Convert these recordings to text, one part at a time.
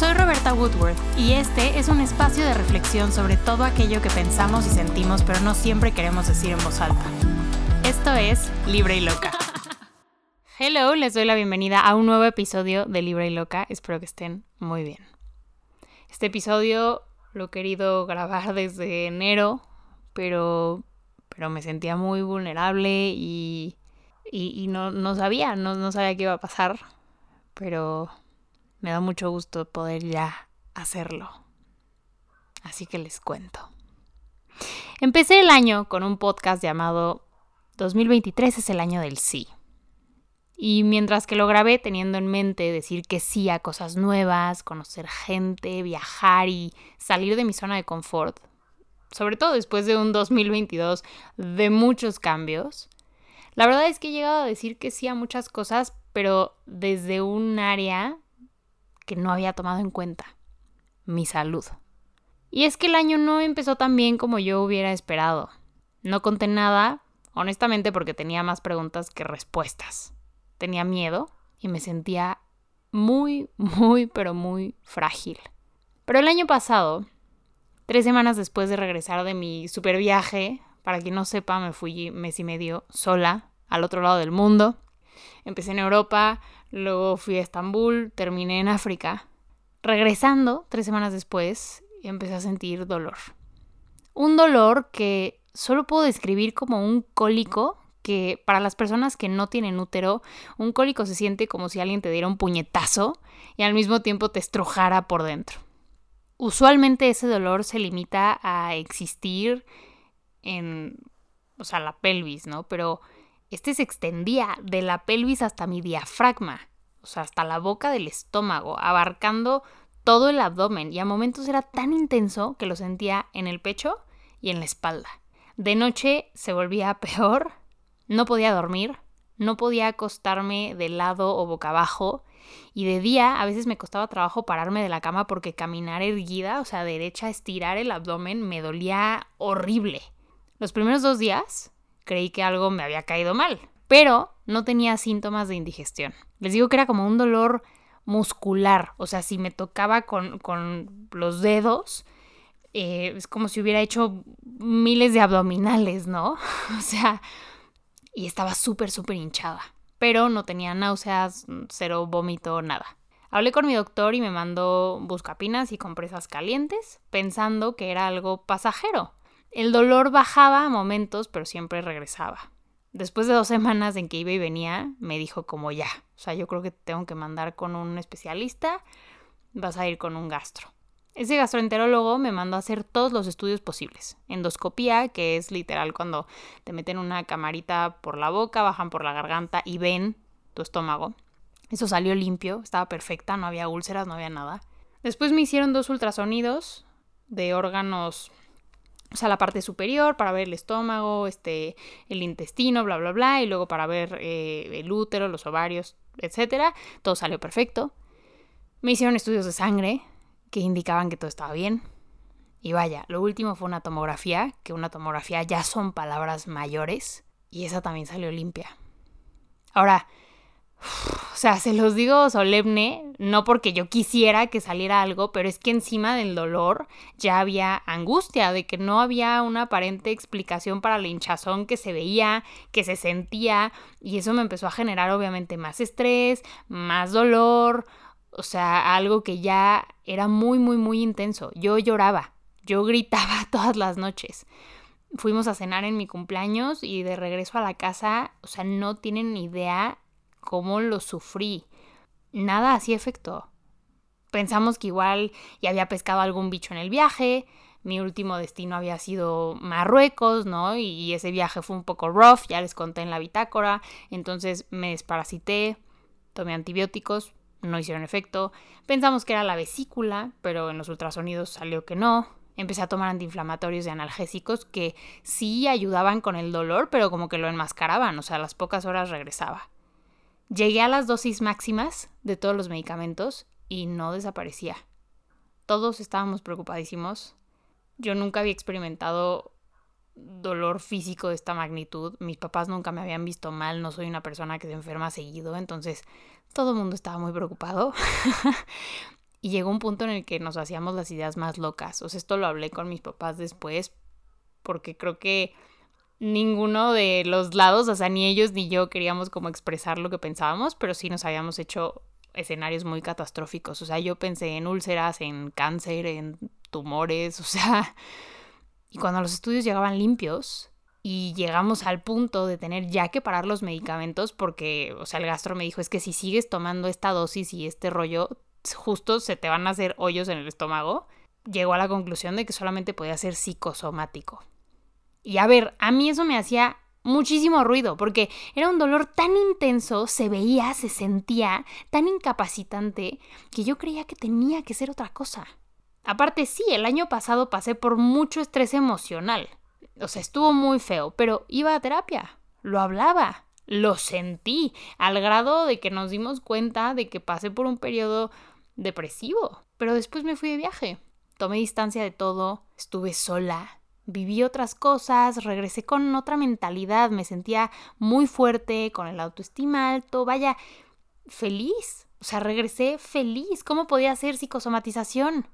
Soy Roberta Woodworth y este es un espacio de reflexión sobre todo aquello que pensamos y sentimos pero no siempre queremos decir en voz alta. Esto es Libre y Loca. Hello, les doy la bienvenida a un nuevo episodio de Libre y Loca. Espero que estén muy bien. Este episodio lo he querido grabar desde enero, pero, pero me sentía muy vulnerable y, y, no, no, sabía, no, no sabía qué iba a pasar, pero me da mucho gusto poder ya hacerlo. Así que les cuento. Empecé el año con un podcast llamado 2023 es el año del sí. Y mientras que lo grabé teniendo en mente decir que sí a cosas nuevas, conocer gente, viajar y salir de mi zona de confort, sobre todo después de un 2022 de muchos cambios, la verdad es que he llegado a decir que sí a muchas cosas, pero desde un área que no había tomado en cuenta, mi salud. Y es que el año no empezó tan bien como yo hubiera esperado. No conté nada, honestamente porque tenía más preguntas que respuestas tenía miedo y me sentía muy, muy, pero muy frágil. Pero el año pasado, tres semanas después de regresar de mi super viaje, para quien no sepa, me fui mes y medio sola al otro lado del mundo. Empecé en Europa, luego fui a Estambul, terminé en África. Regresando, tres semanas después, empecé a sentir dolor. Un dolor que solo puedo describir como un cólico que para las personas que no tienen útero, un cólico se siente como si alguien te diera un puñetazo y al mismo tiempo te estrujara por dentro. Usualmente ese dolor se limita a existir en, o sea, la pelvis, ¿no? Pero este se extendía de la pelvis hasta mi diafragma, o sea, hasta la boca del estómago, abarcando todo el abdomen y a momentos era tan intenso que lo sentía en el pecho y en la espalda. De noche se volvía peor no podía dormir, no podía acostarme de lado o boca abajo y de día a veces me costaba trabajo pararme de la cama porque caminar erguida, o sea, derecha, estirar el abdomen me dolía horrible. Los primeros dos días creí que algo me había caído mal, pero no tenía síntomas de indigestión. Les digo que era como un dolor muscular, o sea, si me tocaba con, con los dedos, eh, es como si hubiera hecho miles de abdominales, ¿no? o sea, y estaba súper, súper hinchada. Pero no tenía náuseas, cero vómito, nada. Hablé con mi doctor y me mandó buscapinas y compresas calientes, pensando que era algo pasajero. El dolor bajaba a momentos, pero siempre regresaba. Después de dos semanas en que iba y venía, me dijo como ya, o sea, yo creo que tengo que mandar con un especialista, vas a ir con un gastro. Ese gastroenterólogo me mandó a hacer todos los estudios posibles. Endoscopía, que es literal cuando te meten una camarita por la boca, bajan por la garganta y ven tu estómago. Eso salió limpio, estaba perfecta, no había úlceras, no había nada. Después me hicieron dos ultrasonidos de órganos, o sea, la parte superior para ver el estómago, este, el intestino, bla, bla, bla, y luego para ver eh, el útero, los ovarios, etc. Todo salió perfecto. Me hicieron estudios de sangre, que indicaban que todo estaba bien. Y vaya, lo último fue una tomografía, que una tomografía ya son palabras mayores, y esa también salió limpia. Ahora, o sea, se los digo solemne, no porque yo quisiera que saliera algo, pero es que encima del dolor ya había angustia de que no había una aparente explicación para la hinchazón que se veía, que se sentía, y eso me empezó a generar obviamente más estrés, más dolor, o sea, algo que ya era muy, muy, muy intenso. Yo lloraba, yo gritaba todas las noches. Fuimos a cenar en mi cumpleaños y de regreso a la casa, o sea, no tienen idea cómo lo sufrí. Nada hacía efecto. Pensamos que igual ya había pescado algún bicho en el viaje, mi último destino había sido Marruecos, ¿no? Y ese viaje fue un poco rough, ya les conté en la bitácora, entonces me desparasité, tomé antibióticos, no hicieron efecto. Pensamos que era la vesícula, pero en los ultrasonidos salió que no. Empecé a tomar antiinflamatorios y analgésicos que sí ayudaban con el dolor, pero como que lo enmascaraban, o sea, a las pocas horas regresaba. Llegué a las dosis máximas de todos los medicamentos y no desaparecía. Todos estábamos preocupadísimos. Yo nunca había experimentado dolor físico de esta magnitud. Mis papás nunca me habían visto mal, no soy una persona que se enferma seguido, entonces todo el mundo estaba muy preocupado. Y llegó un punto en el que nos hacíamos las ideas más locas. O sea, esto lo hablé con mis papás después, porque creo que ninguno de los lados, o sea, ni ellos ni yo queríamos como expresar lo que pensábamos, pero sí nos habíamos hecho escenarios muy catastróficos. O sea, yo pensé en úlceras, en cáncer, en tumores, o sea, y cuando los estudios llegaban limpios y llegamos al punto de tener ya que parar los medicamentos porque, o sea, el gastro me dijo, es que si sigues tomando esta dosis y este rollo, justo se te van a hacer hoyos en el estómago, llegó a la conclusión de que solamente podía ser psicosomático. Y a ver, a mí eso me hacía muchísimo ruido, porque era un dolor tan intenso, se veía, se sentía, tan incapacitante, que yo creía que tenía que ser otra cosa. Aparte, sí, el año pasado pasé por mucho estrés emocional. O sea, estuvo muy feo, pero iba a terapia, lo hablaba, lo sentí, al grado de que nos dimos cuenta de que pasé por un periodo depresivo. Pero después me fui de viaje, tomé distancia de todo, estuve sola, viví otras cosas, regresé con otra mentalidad, me sentía muy fuerte, con el autoestima alto, vaya, feliz. O sea, regresé feliz. ¿Cómo podía ser psicosomatización?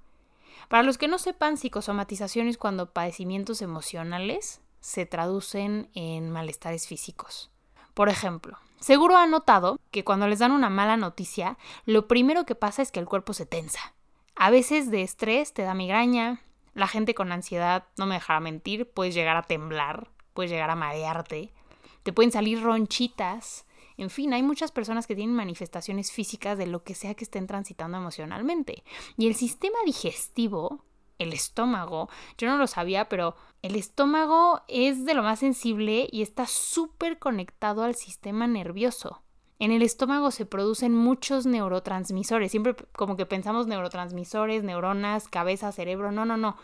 Para los que no sepan, psicosomatización es cuando padecimientos emocionales se traducen en malestares físicos. Por ejemplo, seguro han notado que cuando les dan una mala noticia, lo primero que pasa es que el cuerpo se tensa. A veces de estrés te da migraña, la gente con ansiedad, no me dejará mentir, puedes llegar a temblar, puedes llegar a marearte, te pueden salir ronchitas. En fin, hay muchas personas que tienen manifestaciones físicas de lo que sea que estén transitando emocionalmente. Y el sistema digestivo, el estómago, yo no lo sabía, pero el estómago es de lo más sensible y está súper conectado al sistema nervioso. En el estómago se producen muchos neurotransmisores. Siempre como que pensamos neurotransmisores, neuronas, cabeza, cerebro. No, no, no.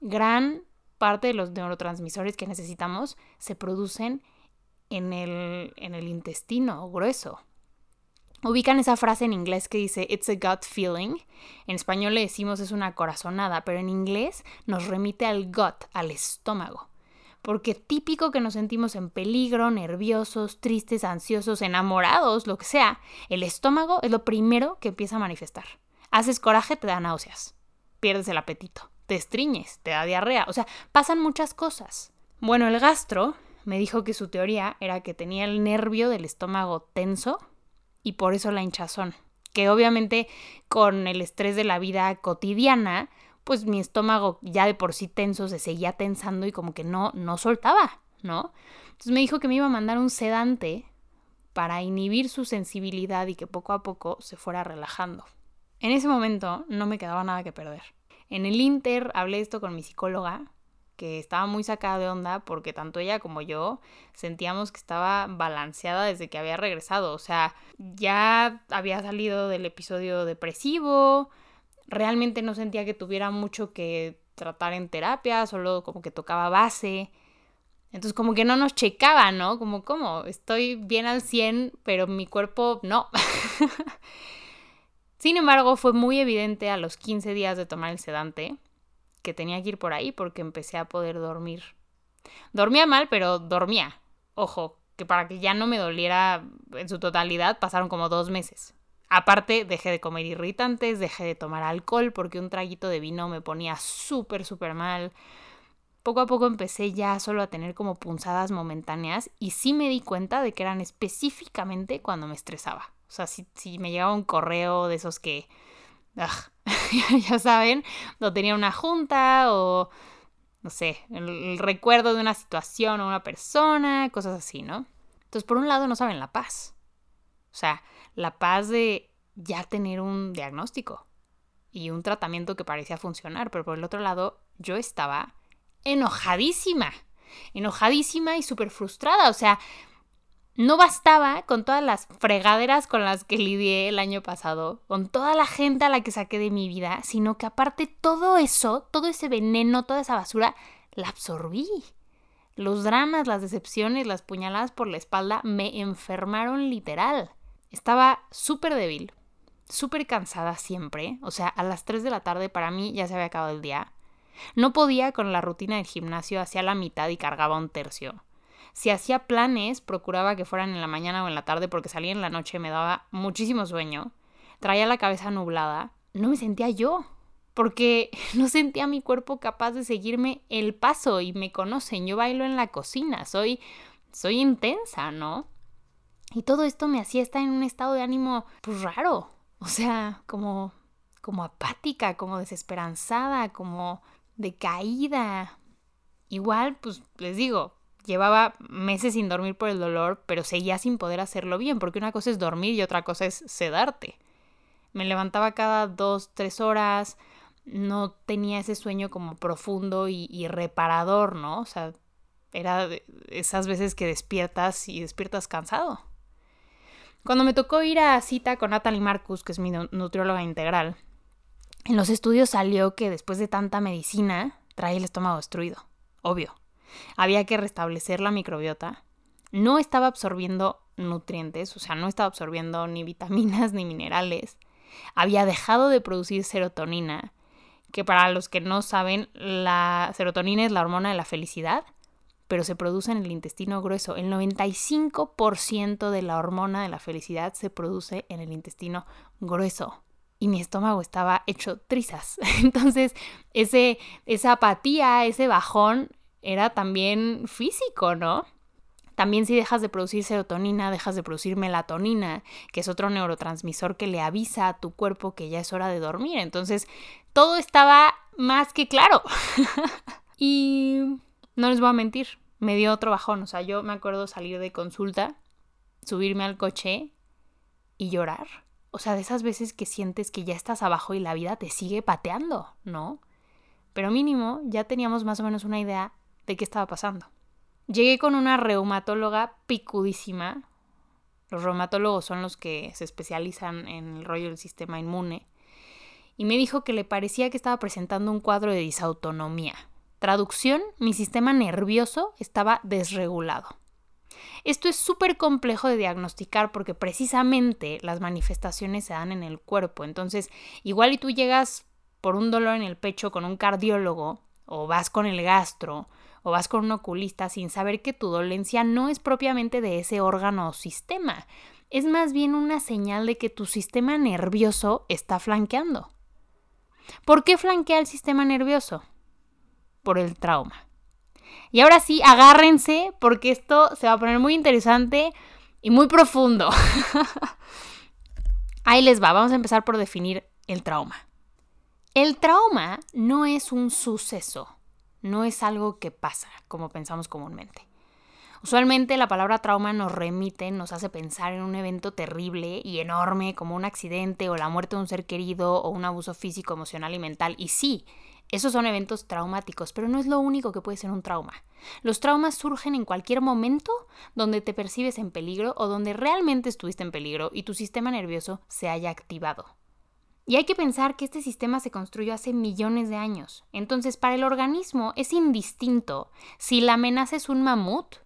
Gran parte de los neurotransmisores que necesitamos se producen en el, en el intestino grueso. Ubican esa frase en inglés que dice It's a gut feeling. En español le decimos es una corazonada, pero en inglés nos remite al gut, al estómago porque típico que nos sentimos en peligro, nerviosos, tristes, ansiosos, enamorados, lo que sea, el estómago es lo primero que empieza a manifestar. Haces coraje, te da náuseas, pierdes el apetito, te estriñes, te da diarrea, o sea, pasan muchas cosas. Bueno, el gastro me dijo que su teoría era que tenía el nervio del estómago tenso y por eso la hinchazón, que obviamente con el estrés de la vida cotidiana pues mi estómago ya de por sí tenso se seguía tensando y como que no, no soltaba, ¿no? Entonces me dijo que me iba a mandar un sedante para inhibir su sensibilidad y que poco a poco se fuera relajando. En ese momento no me quedaba nada que perder. En el Inter hablé esto con mi psicóloga, que estaba muy sacada de onda porque tanto ella como yo sentíamos que estaba balanceada desde que había regresado. O sea, ya había salido del episodio depresivo, realmente no sentía que tuviera mucho que tratar en terapia, solo como que tocaba base. Entonces como que no nos checaba, ¿no? Como, ¿cómo? Estoy bien al 100, pero mi cuerpo no. Sin embargo, fue muy evidente a los 15 días de tomar el sedante que tenía que ir por ahí porque empecé a poder dormir. Dormía mal, pero dormía. Ojo, que para que ya no me doliera en su totalidad pasaron como dos meses. Aparte, dejé de comer irritantes, dejé de tomar alcohol porque un traguito de vino me ponía súper, súper mal. Poco a poco empecé ya solo a tener como punzadas momentáneas y sí me di cuenta de que eran específicamente cuando me estresaba. O sea, si, me llegaba un correo de esos que, ya saben, no tenía una junta o, no sé, el recuerdo de una situación o una persona, cosas así, ¿no? Entonces, por un lado, no saben la paz. O sea, la paz de ya tener un diagnóstico y un tratamiento que parecía funcionar, pero por el otro lado yo estaba enojadísima, enojadísima y súper frustrada, o sea, no bastaba con todas las fregaderas con las que lidié el año pasado, con toda la gente a la que saqué de mi vida, sino que aparte todo eso, todo ese veneno, toda esa basura, la absorbí. Los dramas, las decepciones, las puñaladas por la espalda me enfermaron literal. Estaba súper débil, súper cansada siempre, o sea, a las 3 de la tarde para mí ya se había acabado el día. No podía con la rutina del gimnasio, hacía la mitad y cargaba un tercio. Si hacía planes, procuraba que fueran en la mañana o en la tarde porque salía en la noche me daba muchísimo sueño. Traía la cabeza nublada. no me sentía yo, porque no sentía mi cuerpo capaz de seguirme el paso y me conocen, yo bailo en la cocina, soy soy intensa, ¿no? Y todo esto me hacía estar en un estado de ánimo pues raro, o sea, como como apática, como desesperanzada, como decaída. Igual, pues les digo, llevaba meses sin dormir por el dolor, pero seguía sin poder hacerlo bien, porque una cosa es dormir y otra cosa es sedarte. Me levantaba cada dos, tres horas, no tenía ese sueño como profundo y, reparador, ¿no? O sea, era esas veces que despiertas y despiertas cansado. Cuando me tocó ir a cita con Natalie Marcus, que es mi nutrióloga integral, en los estudios salió que después de tanta medicina trae el estómago destruido. Obvio. Había que restablecer la microbiota. No estaba absorbiendo nutrientes, o sea, no estaba absorbiendo ni vitaminas ni minerales. Había dejado de producir serotonina, que para los que no saben, la serotonina es la hormona de la felicidad, pero se produce en el intestino grueso. El 95% de la hormona de la felicidad se produce en el intestino grueso y mi estómago estaba hecho trizas. Entonces, ese, esa apatía, ese bajón era también físico, ¿no? También si dejas de producir serotonina, dejas de producir melatonina, que es otro neurotransmisor que le avisa a tu cuerpo que ya es hora de dormir. Entonces, todo estaba más que claro. y no les voy a mentir, me dio otro bajón. O sea, yo me acuerdo salir de consulta, subirme al coche y llorar o sea, de esas veces que sientes que ya estás abajo y la vida te sigue pateando, ¿no? Pero mínimo ya teníamos más o menos una idea de qué estaba pasando. Llegué con una reumatóloga picudísima. Los reumatólogos son los que se especializan en el rollo del sistema inmune. Y me dijo que le parecía que estaba presentando un cuadro de disautonomía. Traducción, mi sistema nervioso estaba desregulado. Esto es súper complejo de diagnosticar porque precisamente las manifestaciones se dan en el cuerpo. Entonces, igual y tú llegas por un dolor en el pecho con un cardiólogo o vas con el gastro o vas con un oculista sin saber que tu dolencia no es propiamente de ese órgano o sistema. Es más bien una señal de que tu sistema nervioso está flanqueando. ¿Por qué flanquea el sistema nervioso? Por el trauma. Y ahora sí, agárrense porque esto se va a poner muy interesante y muy profundo. Ahí les va, vamos a empezar por definir el trauma. El trauma no es un suceso, no es algo que pasa, como pensamos comúnmente. Usualmente la palabra trauma nos remite, nos hace pensar en un evento terrible y enorme como un accidente o la muerte de un ser querido o un abuso físico, emocional y mental. Y sí, esos son eventos traumáticos, pero no es lo único que puede ser un trauma. Los traumas surgen en cualquier momento donde te percibes en peligro o donde realmente estuviste en peligro y tu sistema nervioso se haya activado. Y hay que pensar que este sistema se construyó hace millones de años. Entonces, para el organismo es indistinto si la amenaza es un mamut,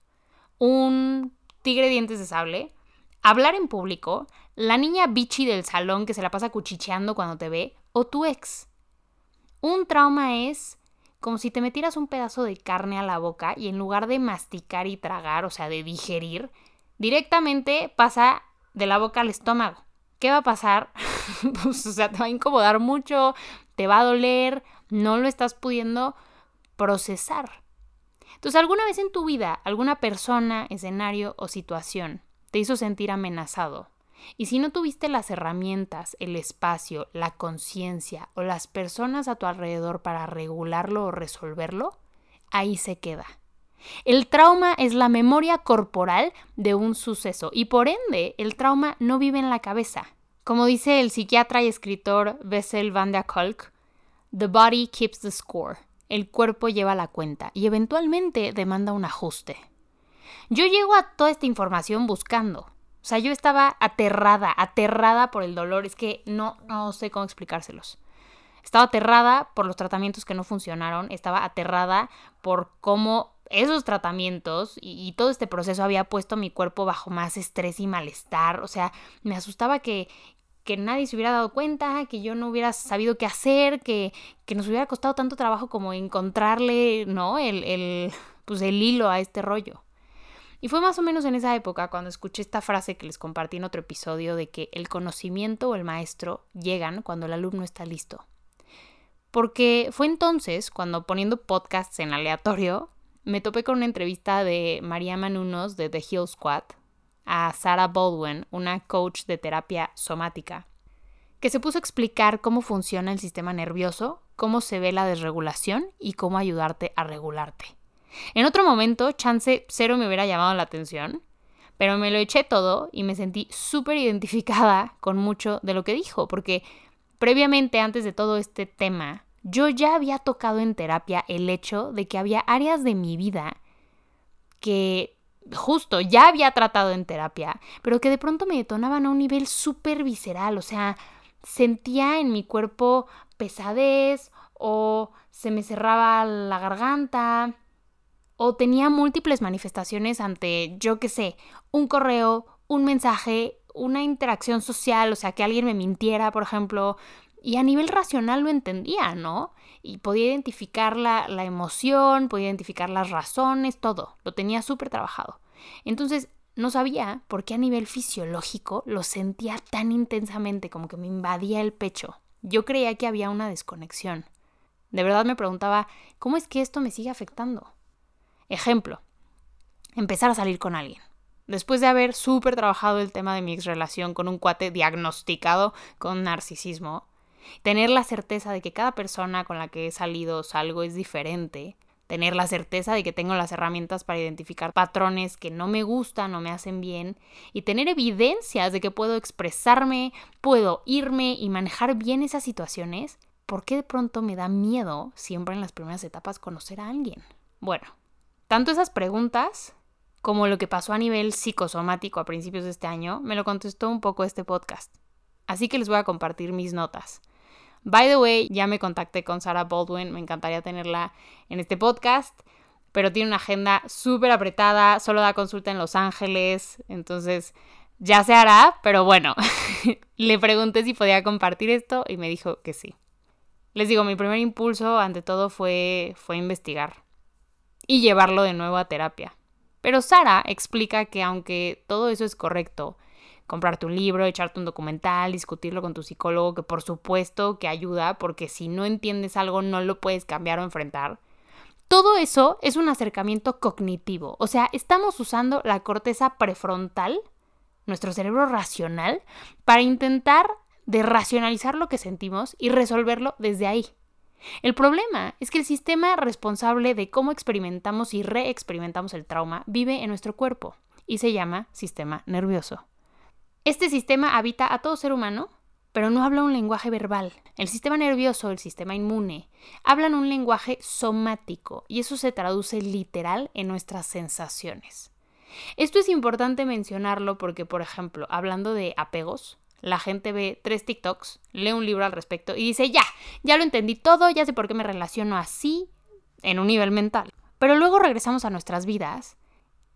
un tigre dientes de sable, hablar en público, la niña bichi del salón que se la pasa cuchicheando cuando te ve, o tu ex. Un trauma es como si te metieras un pedazo de carne a la boca y en lugar de masticar y tragar, o sea, de digerir, directamente pasa de la boca al estómago. ¿Qué va a pasar? pues, o sea, te va a incomodar mucho, te va a doler, no lo estás pudiendo procesar. Entonces, ¿alguna vez en tu vida alguna persona, escenario o situación te hizo sentir amenazado? Y si no tuviste las herramientas, el espacio, la conciencia o las personas a tu alrededor para regularlo o resolverlo, ahí se queda. El trauma es la memoria corporal de un suceso y por ende el trauma no vive en la cabeza. Como dice el psiquiatra y escritor Bessel van der Kolk, The body keeps the score. El cuerpo lleva la cuenta y eventualmente demanda un ajuste. Yo llego a toda esta información buscando, o sea, yo estaba aterrada, aterrada por el dolor. Es que no, no sé cómo explicárselos. Estaba aterrada por los tratamientos que no funcionaron. Estaba aterrada por cómo esos tratamientos y, todo este proceso había puesto mi cuerpo bajo más estrés y malestar. O sea, me asustaba que, que nadie se hubiera dado cuenta, que yo no hubiera sabido qué hacer, que, que nos hubiera costado tanto trabajo como encontrarle, ¿no? El, el, pues el hilo a este rollo. Y fue más o menos en esa época cuando escuché esta frase que les compartí en otro episodio de que el conocimiento o el maestro llegan cuando el alumno está listo. Porque fue entonces cuando poniendo podcasts en aleatorio, me topé con una entrevista de María Manunos de The Hill Squad a Sarah Baldwin, una coach de terapia somática, que se puso a explicar cómo funciona el sistema nervioso, cómo se ve la desregulación y cómo ayudarte a regularte. En otro momento, chance cero me hubiera llamado la atención, pero me lo eché todo y me sentí súper identificada con mucho de lo que dijo, porque previamente, antes de todo este tema, yo ya había tocado en terapia el hecho de que había áreas de mi vida que justo ya había tratado en terapia, pero que de pronto me detonaban a un nivel súper visceral, o sea, sentía en mi cuerpo pesadez o se me cerraba la garganta o tenía múltiples manifestaciones ante, yo qué sé, un correo, un mensaje, una interacción social, o sea, que alguien me mintiera, por ejemplo, y a nivel racional lo entendía, ¿no? Y podía identificar la, la emoción, podía identificar las razones, todo, lo tenía súper trabajado. Entonces, no sabía por qué a nivel fisiológico lo sentía tan intensamente, como que me invadía el pecho. Yo creía que había una desconexión. De verdad me preguntaba, ¿cómo es que esto me sigue afectando? Ejemplo, empezar a salir con alguien. Después de haber súper trabajado el tema de mi ex relación con un cuate diagnosticado con narcisismo, tener la certeza de que cada persona con la que he salido o salgo es diferente, tener la certeza de que tengo las herramientas para identificar patrones que no me gustan o me hacen bien y tener evidencias de que puedo expresarme, puedo irme y manejar bien esas situaciones, ¿por qué de pronto me da miedo siempre en las primeras etapas conocer a alguien? Bueno, tanto esas preguntas como lo que pasó a nivel psicosomático a principios de este año me lo contestó un poco este podcast. Así que les voy a compartir mis notas. By the way, ya me contacté con Sarah Baldwin, me encantaría tenerla en este podcast, pero tiene una agenda súper apretada, solo da consulta en Los Ángeles, entonces ya se hará, pero bueno, le pregunté si podía compartir esto y me dijo que sí. Les digo, mi primer impulso ante todo fue, fue investigar y llevarlo de nuevo a terapia. Pero Sara explica que aunque todo eso es correcto, comprarte un libro, echarte un documental, discutirlo con tu psicólogo, que por supuesto que ayuda, porque si no entiendes algo no lo puedes cambiar o enfrentar. Todo eso es un acercamiento cognitivo, o sea, estamos usando la corteza prefrontal, nuestro cerebro racional, para intentar de racionalizar lo que sentimos y resolverlo desde ahí. El problema es que el sistema responsable de cómo experimentamos y reexperimentamos el trauma vive en nuestro cuerpo y se llama sistema nervioso. Este sistema habita a todo ser humano, pero no habla un lenguaje verbal. El sistema nervioso, el sistema inmune, hablan un lenguaje somático y eso se traduce literal en nuestras sensaciones. Esto es importante mencionarlo porque, por ejemplo, hablando de apegos, la gente ve tres TikToks, lee un libro al respecto y dice, ya, ya lo entendí todo, ya sé por qué me relaciono así en un nivel mental. Pero luego regresamos a nuestras vidas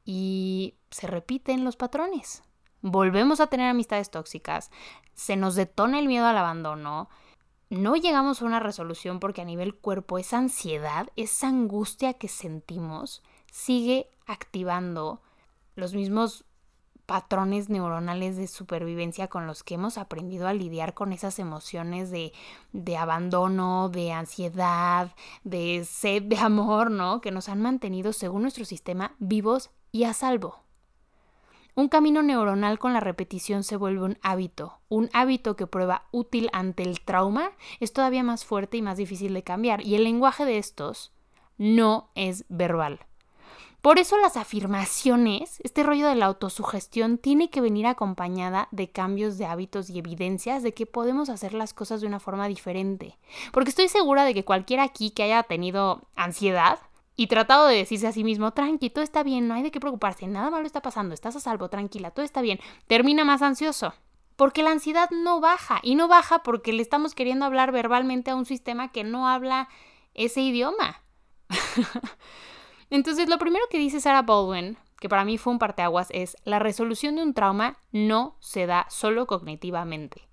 y se repiten los patrones. Volvemos a tener amistades tóxicas, se nos detona el miedo al abandono, no llegamos a una resolución porque a nivel cuerpo esa ansiedad, esa angustia que sentimos, sigue activando los mismos patrones neuronales de supervivencia con los que hemos aprendido a lidiar con esas emociones de, de, abandono, de ansiedad, de sed de amor, ¿no? Que nos han mantenido, según nuestro sistema, vivos y a salvo. Un camino neuronal con la repetición se vuelve un hábito. Un hábito que prueba útil ante el trauma es todavía más fuerte y más difícil de cambiar. Y el lenguaje de estos no es verbal. Por eso las afirmaciones, este rollo de la autosugestión, tiene que venir acompañada de cambios de hábitos y evidencias de que podemos hacer las cosas de una forma diferente. Porque estoy segura de que cualquiera aquí que haya tenido ansiedad y tratado de decirse a sí mismo, tranqui, todo está bien, no hay de qué preocuparse, nada malo está pasando, estás a salvo, tranquila, todo está bien, termina más ansioso. Porque la ansiedad no baja, y no baja porque le estamos queriendo hablar verbalmente a un sistema que no habla ese idioma. Entonces, lo primero que dice Sarah Baldwin, que para mí fue un parteaguas, es la resolución de un trauma no se da solo cognitivamente.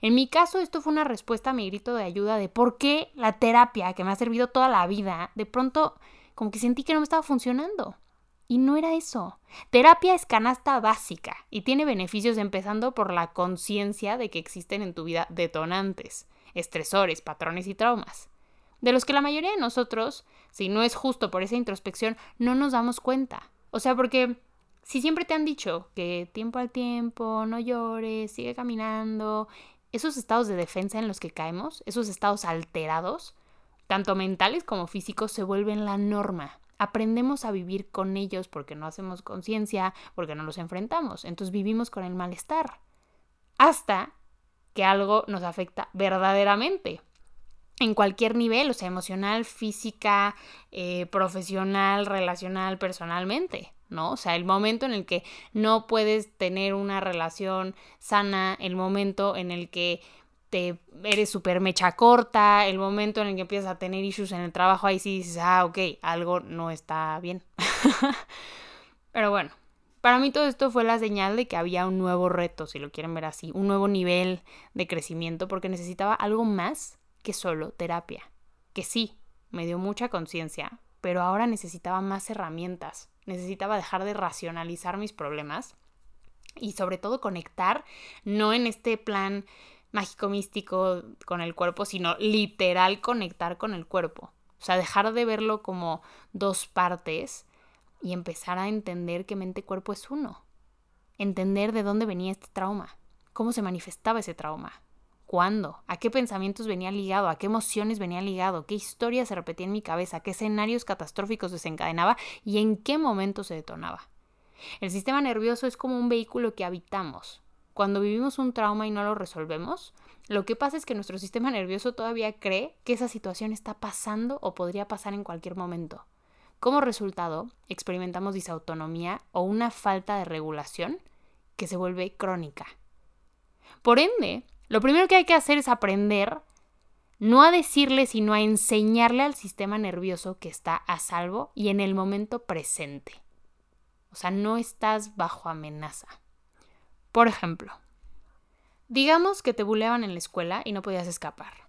En mi caso, esto fue una respuesta a mi grito de ayuda de por qué la terapia que me ha servido toda la vida, de pronto como que sentí que no me estaba funcionando. Y no era eso. Terapia es canasta básica y tiene beneficios empezando por la conciencia de que existen en tu vida detonantes, estresores, patrones y traumas, de los que la mayoría de nosotros, si no es justo por esa introspección, no nos damos cuenta. O sea, porque si siempre te han dicho que tiempo al tiempo, no llores, sigue caminando, esos estados de defensa en los que caemos, esos estados alterados, tanto mentales como físicos, se vuelven la norma. Aprendemos a vivir con ellos porque no hacemos conciencia, porque no los enfrentamos. Entonces vivimos con el malestar. Hasta que algo nos afecta verdaderamente. En cualquier nivel, o sea, emocional, física, eh, profesional, relacional, personalmente. ¿no? O sea, el momento en el que no puedes tener una relación sana, el momento en el que te eres súper mecha corta, el momento en el que empiezas a tener issues en el trabajo, ahí sí dices, ah, ok, algo no está bien. Pero bueno, para mí todo esto fue la señal de que había un nuevo reto, si lo quieren ver así, un nuevo nivel de crecimiento, porque necesitaba algo más que solo terapia. Que sí, me dio mucha conciencia, pero ahora necesitaba más herramientas, necesitaba dejar de racionalizar mis problemas y sobre todo conectar, no en este plan mágico místico con el cuerpo, sino literal conectar con el cuerpo. O sea, dejar de verlo como dos partes y empezar a entender que mente-cuerpo es uno. Entender de dónde venía este trauma, cómo se manifestaba ese trauma, ¿Cuándo? ¿A qué pensamientos venía ligado? ¿A qué emociones venía ligado? ¿Qué historia se repetía en mi cabeza? ¿Qué escenarios catastróficos desencadenaba? ¿Y en qué momento se detonaba? El sistema nervioso es como un vehículo que habitamos. Cuando vivimos un trauma y no lo resolvemos, lo que pasa es que nuestro sistema nervioso todavía cree que esa situación está pasando o podría pasar en cualquier momento. Como resultado, experimentamos disautonomía o una falta de regulación que se vuelve crónica. Por ende, lo primero que hay que hacer es aprender no a decirle, sino a enseñarle al sistema nervioso que está a salvo y en el momento presente. O sea, no estás bajo amenaza. Por ejemplo, digamos que te buleaban en la escuela y no podías escapar.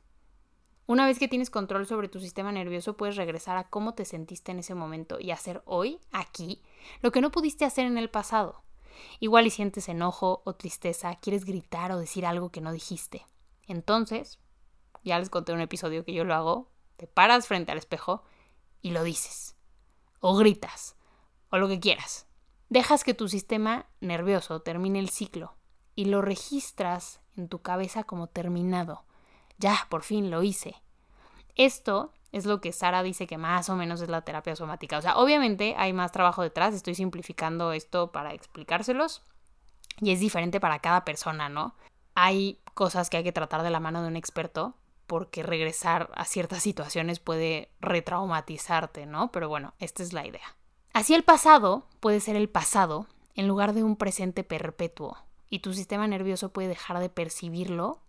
Una vez que tienes control sobre tu sistema nervioso, puedes regresar a cómo te sentiste en ese momento y hacer hoy, aquí, lo que no pudiste hacer en el pasado. Igual y sientes enojo o tristeza, quieres gritar o decir algo que no dijiste. Entonces, ya les conté un episodio que yo lo hago, te paras frente al espejo y lo dices. O gritas. O lo que quieras. Dejas que tu sistema nervioso termine el ciclo y lo registras en tu cabeza como terminado. Ya, por fin lo hice. Esto es lo que Sara dice que más o menos es la terapia somática. O sea, obviamente hay más trabajo detrás, estoy simplificando esto para explicárselos y es diferente para cada persona, ¿no? Hay cosas que hay que tratar de la mano de un experto porque regresar a ciertas situaciones puede retraumatizarte, ¿no? Pero bueno, esta es la idea. Así el pasado puede ser el pasado en lugar de un presente perpetuo y tu sistema nervioso puede dejar de percibirlo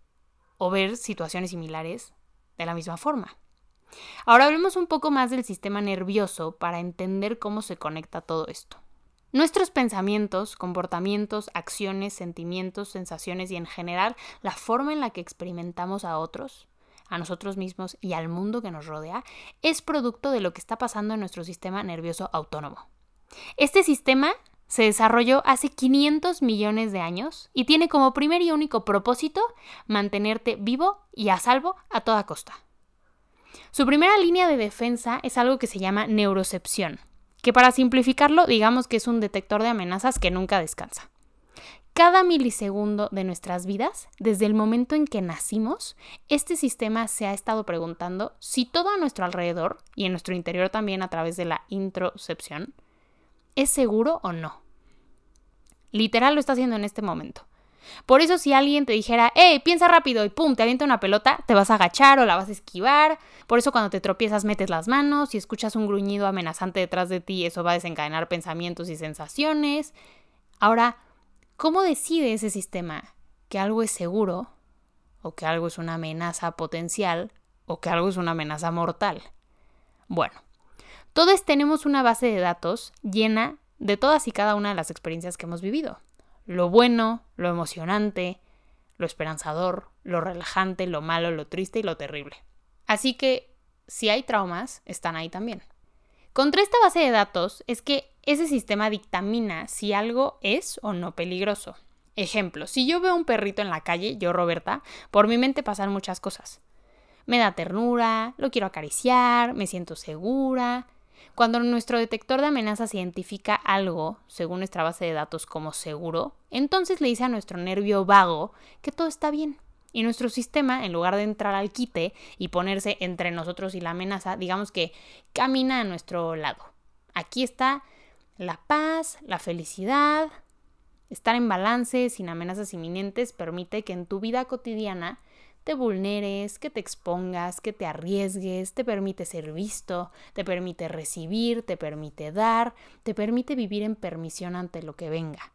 o ver situaciones similares de la misma forma. Ahora hablemos un poco más del sistema nervioso para entender cómo se conecta todo esto. Nuestros pensamientos, comportamientos, acciones, sentimientos, sensaciones y en general la forma en la que experimentamos a otros, a nosotros mismos y al mundo que nos rodea es producto de lo que está pasando en nuestro sistema nervioso autónomo. Este sistema se desarrolló hace 500 millones de años y tiene como primer y único propósito mantenerte vivo y a salvo a toda costa. Su primera línea de defensa es algo que se llama neurocepción, que para simplificarlo digamos que es un detector de amenazas que nunca descansa. Cada milisegundo de nuestras vidas, desde el momento en que nacimos, este sistema se ha estado preguntando si todo a nuestro alrededor, y en nuestro interior también a través de la introcepción, es seguro o no. Literal lo está haciendo en este momento. Por eso si alguien te dijera, hey, piensa rápido y pum, te avienta una pelota, te vas a agachar o la vas a esquivar. Por eso cuando te tropiezas metes las manos y escuchas un gruñido amenazante detrás de ti, eso va a desencadenar pensamientos y sensaciones. Ahora, ¿cómo decide ese sistema que algo es seguro o que algo es una amenaza potencial o que algo es una amenaza mortal? Bueno, todos tenemos una base de datos llena de todas y cada una de las experiencias que hemos vivido lo bueno, lo emocionante, lo esperanzador, lo relajante, lo malo, lo triste y lo terrible. Así que si hay traumas, están ahí también. Contra esta base de datos es que ese sistema dictamina si algo es o no peligroso. Ejemplo, si yo veo un perrito en la calle, yo Roberta, por mi mente pasan muchas cosas. Me da ternura, lo quiero acariciar, me siento segura. Cuando nuestro detector de amenazas identifica algo, según nuestra base de datos, como seguro, entonces le dice a nuestro nervio vago que todo está bien. Y nuestro sistema, en lugar de entrar al quite y ponerse entre nosotros y la amenaza, digamos que camina a nuestro lado. Aquí está la paz, la felicidad. Estar en balance sin amenazas inminentes permite que en tu vida cotidiana te vulneres, que te expongas, que te arriesgues, te permite ser visto, te permite recibir, te permite dar, te permite vivir en permisión ante lo que venga.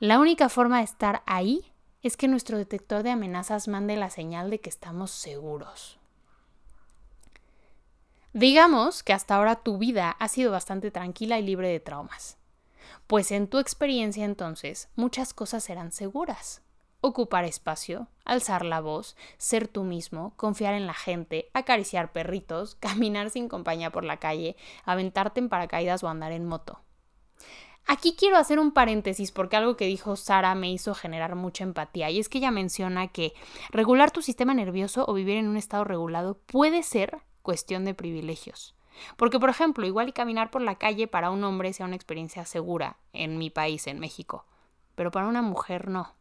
La única forma de estar ahí es que nuestro detector de amenazas mande la señal de que estamos seguros. Digamos que hasta ahora tu vida ha sido bastante tranquila y libre de traumas. Pues en tu experiencia entonces muchas cosas serán seguras ocupar espacio, alzar la voz, ser tú mismo, confiar en la gente, acariciar perritos, caminar sin compañía por la calle, aventarte en paracaídas o andar en moto. Aquí quiero hacer un paréntesis porque algo que dijo Sara me hizo generar mucha empatía y es que ella menciona que regular tu sistema nervioso o vivir en un estado regulado puede ser cuestión de privilegios. Porque, por ejemplo, igual y caminar por la calle para un hombre sea una experiencia segura en mi país, en México, pero para una mujer no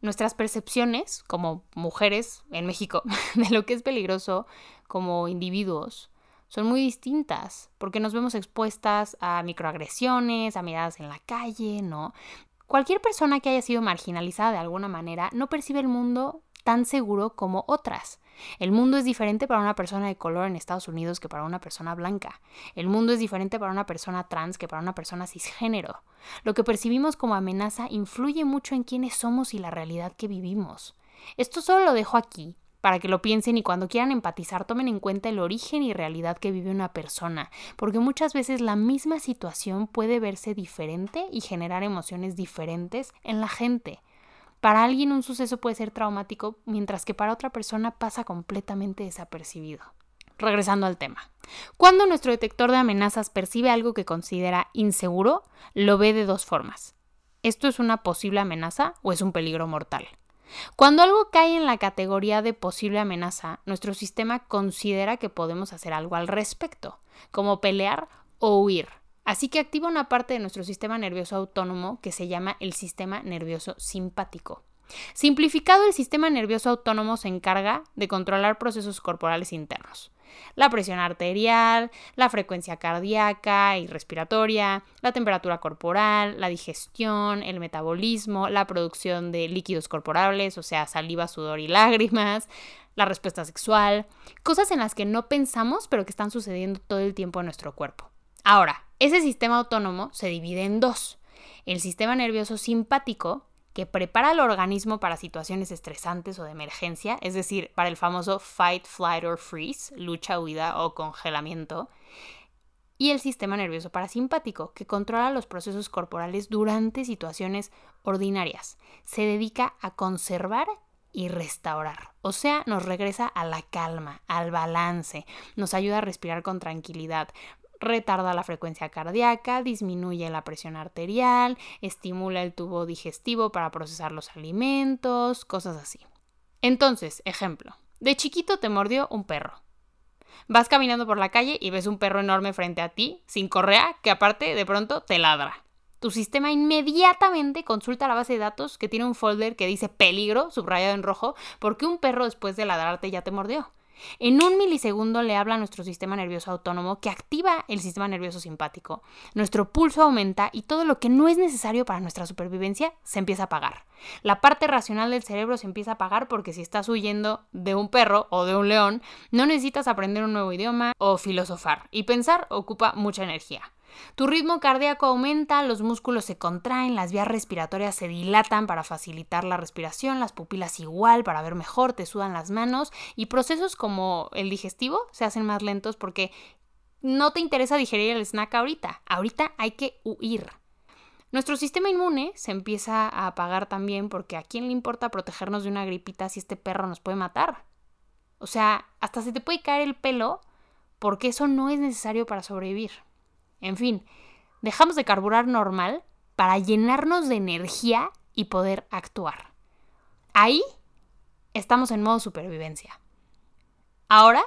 nuestras percepciones como mujeres en México de lo que es peligroso como individuos son muy distintas, porque nos vemos expuestas a microagresiones, a miradas en la calle, ¿no? Cualquier persona que haya sido marginalizada de alguna manera no percibe el mundo tan seguro como otras. El mundo es diferente para una persona de color en Estados Unidos que para una persona blanca. El mundo es diferente para una persona trans que para una persona cisgénero. Lo que percibimos como amenaza influye mucho en quiénes somos y la realidad que vivimos. Esto solo lo dejo aquí para que lo piensen y cuando quieran empatizar tomen en cuenta el origen y realidad que vive una persona, porque muchas veces la misma situación puede verse diferente y generar emociones diferentes en la gente. Para alguien un suceso puede ser traumático, mientras que para otra persona pasa completamente desapercibido. Regresando al tema. Cuando nuestro detector de amenazas percibe algo que considera inseguro, lo ve de dos formas. ¿Esto es una posible amenaza o es un peligro mortal? Cuando algo cae en la categoría de posible amenaza, nuestro sistema considera que podemos hacer algo al respecto, como pelear o huir, Así que activa una parte de nuestro sistema nervioso autónomo que se llama el sistema nervioso simpático. Simplificado, el sistema nervioso autónomo se encarga de controlar procesos corporales internos. La presión arterial, la frecuencia cardíaca y respiratoria, la temperatura corporal, la digestión, el metabolismo, la producción de líquidos corporales, o sea, saliva, sudor y lágrimas, la respuesta sexual, cosas en las que no pensamos pero que están sucediendo todo el tiempo en nuestro cuerpo. Ahora, ese sistema autónomo se divide en dos. El sistema nervioso simpático, que prepara al organismo para situaciones estresantes o de emergencia, es decir, para el famoso fight, flight or freeze, lucha, huida o congelamiento, y el sistema nervioso parasimpático, que controla los procesos corporales durante situaciones ordinarias. Se dedica a conservar y restaurar. O sea, nos regresa a la calma, al balance, nos ayuda a respirar con tranquilidad, retarda la frecuencia cardíaca, disminuye la presión arterial, estimula el tubo digestivo para procesar los alimentos, cosas así. Entonces, ejemplo, de chiquito te mordió un perro. Vas caminando por la calle y ves un perro enorme frente a ti, sin correa, que aparte de pronto te ladra. Tu sistema inmediatamente consulta la base de datos que tiene un folder que dice peligro, subrayado en rojo, porque un perro después de ladrarte ya te mordió. En un milisegundo le habla a nuestro sistema nervioso autónomo que activa el sistema nervioso simpático. Nuestro pulso aumenta y todo lo que no es necesario para nuestra supervivencia se empieza a apagar. La parte racional del cerebro se empieza a apagar porque si estás huyendo de un perro o de un león, no necesitas aprender un nuevo idioma o filosofar. Y pensar ocupa mucha energía. Tu ritmo cardíaco aumenta, los músculos se contraen, las vías respiratorias se dilatan para facilitar la respiración, las pupilas igual para ver mejor, te sudan las manos y procesos como el digestivo se hacen más lentos porque no te interesa digerir el snack ahorita, ahorita hay que huir. Nuestro sistema inmune se empieza a apagar también porque a quién le importa protegernos de una gripita si este perro nos puede matar. O sea, hasta se te puede caer el pelo porque eso no es necesario para sobrevivir. En fin, dejamos de carburar normal para llenarnos de energía y poder actuar. Ahí estamos en modo supervivencia. Ahora,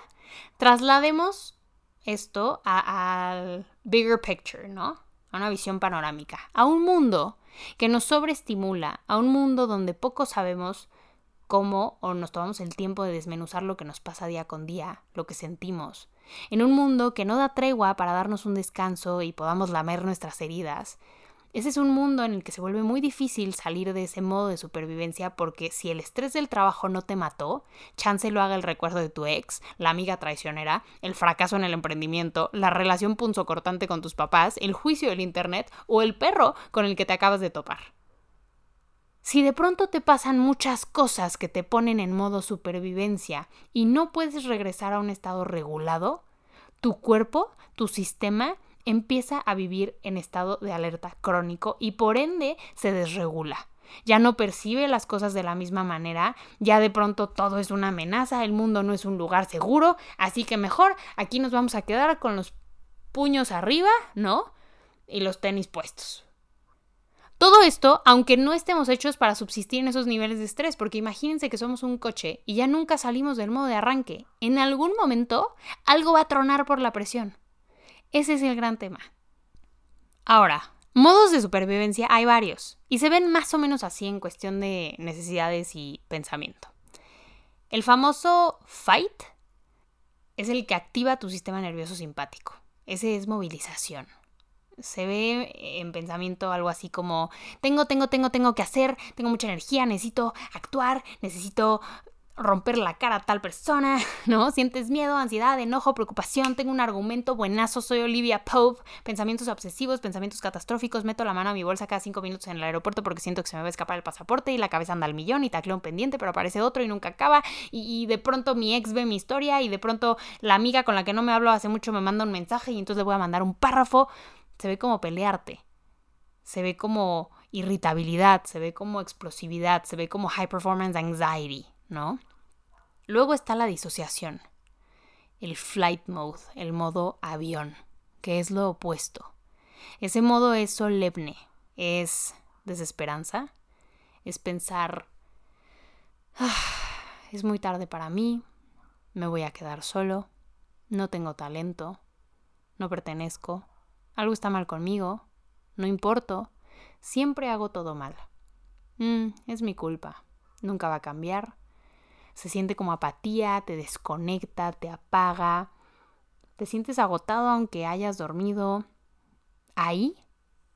traslademos esto al bigger picture, ¿no? A una visión panorámica, a un mundo que nos sobreestimula, a un mundo donde poco sabemos cómo o nos tomamos el tiempo de desmenuzar lo que nos pasa día con día, lo que sentimos, en un mundo que no da tregua para darnos un descanso y podamos lamer nuestras heridas, ese es un mundo en el que se vuelve muy difícil salir de ese modo de supervivencia porque si el estrés del trabajo no te mató, chance lo haga el recuerdo de tu ex, la amiga traicionera, el fracaso en el emprendimiento, la relación punzocortante con tus papás, el juicio del internet o el perro con el que te acabas de topar. Si de pronto te pasan muchas cosas que te ponen en modo supervivencia y no puedes regresar a un estado regulado, tu cuerpo, tu sistema, empieza a vivir en estado de alerta crónico y por ende se desregula. Ya no percibe las cosas de la misma manera, ya de pronto todo es una amenaza, el mundo no es un lugar seguro, así que mejor aquí nos vamos a quedar con los puños arriba, ¿no? Y los tenis puestos. Todo esto, aunque no estemos hechos para subsistir en esos niveles de estrés, porque imagínense que somos un coche y ya nunca salimos del modo de arranque. En algún momento algo va a tronar por la presión. Ese es el gran tema. Ahora, modos de supervivencia hay varios y se ven más o menos así en cuestión de necesidades y pensamiento. El famoso fight es el que activa tu sistema nervioso simpático. Ese es movilización. Se ve en pensamiento algo así como tengo, tengo, tengo, tengo que hacer, tengo mucha energía, necesito actuar, necesito romper la cara a tal persona, ¿no? Sientes miedo, ansiedad, enojo, preocupación, tengo un argumento buenazo, soy Olivia Pope, pensamientos obsesivos, pensamientos catastróficos, meto la mano a mi bolsa cada cinco minutos en el aeropuerto porque siento que se me va a escapar el pasaporte y la cabeza anda al millón y tacleo un pendiente, pero aparece otro y nunca acaba y, y, de pronto mi ex ve mi historia y de pronto la amiga con la que no me hablo hace mucho me manda un mensaje y entonces le voy a mandar un párrafo. Se ve como pelearte, se ve como irritabilidad, se ve como explosividad, se ve como high performance anxiety, ¿no? Luego está la disociación, el flight mode, el modo avión, que es lo opuesto. Ese modo es solemne, es desesperanza, es pensar, ah, es muy tarde para mí, me voy a quedar solo, no tengo talento, no pertenezco, algo está mal conmigo, no importo, siempre hago todo mal. Mm, es mi culpa, nunca va a cambiar, se siente como apatía, te desconecta, te apaga, te sientes agotado aunque hayas dormido. Ahí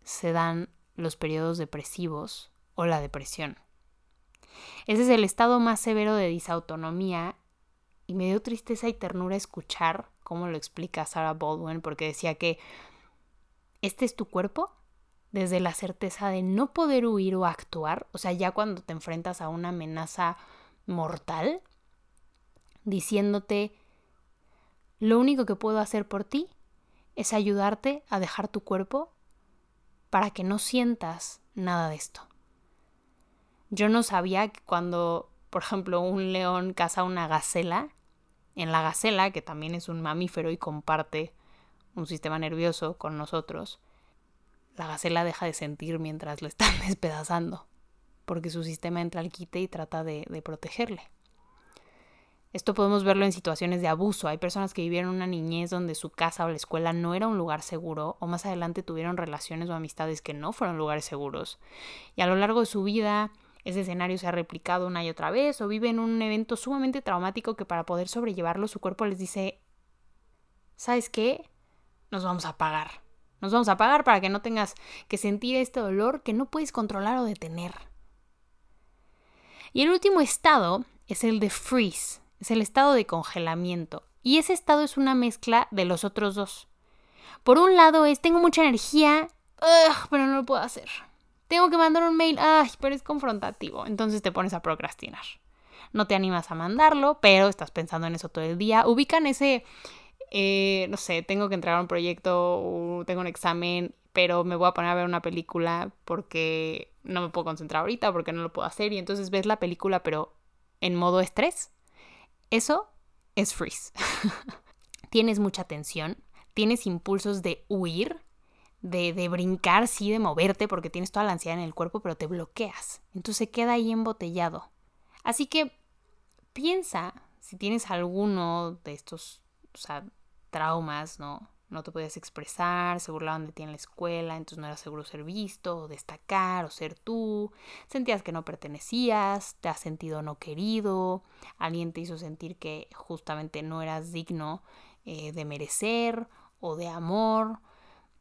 se dan los periodos depresivos o la depresión. Ese es el estado más severo de disautonomía y me dio tristeza y ternura escuchar cómo lo explica Sarah Baldwin porque decía que este es tu cuerpo desde la certeza de no poder huir o actuar, o sea, ya cuando te enfrentas a una amenaza mortal diciéndote, lo único que puedo hacer por ti es ayudarte a dejar tu cuerpo para que no sientas nada de esto. Yo no sabía que cuando, por ejemplo, un león caza una gacela, en la gacela, que también es un mamífero y comparte un sistema nervioso con nosotros, la gacela deja de sentir mientras le están despedazando porque su sistema entra al quite y trata de, de protegerle. Esto podemos verlo en situaciones de abuso. Hay personas que vivieron una niñez donde su casa o la escuela no era un lugar seguro o más adelante tuvieron relaciones o amistades que no fueron lugares seguros. Y a lo largo de su vida ese escenario se ha replicado una y otra vez o viven un evento sumamente traumático que para poder sobrellevarlo su cuerpo les dice, ¿sabes qué? Nos vamos a pagar. Nos vamos a pagar para que no tengas que sentir este dolor que no puedes controlar o detener. Y el último estado es el de freeze, es el estado de congelamiento. Y ese estado es una mezcla de los otros dos. Por un lado es, tengo mucha energía, pero no lo puedo hacer. Tengo que mandar un mail, ay, pero es confrontativo. Entonces te pones a procrastinar. No te animas a mandarlo, pero estás pensando en eso todo el día. Ubican ese, eh, no sé, tengo que entregar un proyecto, tengo un examen, pero me voy a poner a ver una película porque no me puedo concentrar ahorita, porque no lo puedo hacer, y entonces ves la película pero en modo estrés. Eso es freeze. tienes mucha tensión, tienes impulsos de huir, de, de, brincar, sí, de moverte, porque tienes toda la ansiedad en el cuerpo, pero te bloqueas. Entonces se queda ahí embotellado. Así que piensa si tienes alguno de estos o sea, traumas, ¿no? No te podías expresar, se burlaban de ti en la escuela, entonces no era seguro ser visto, o destacar, o ser tú. Sentías que no pertenecías, te has sentido no querido, alguien te hizo sentir que justamente no eras digno eh, de merecer o de amor,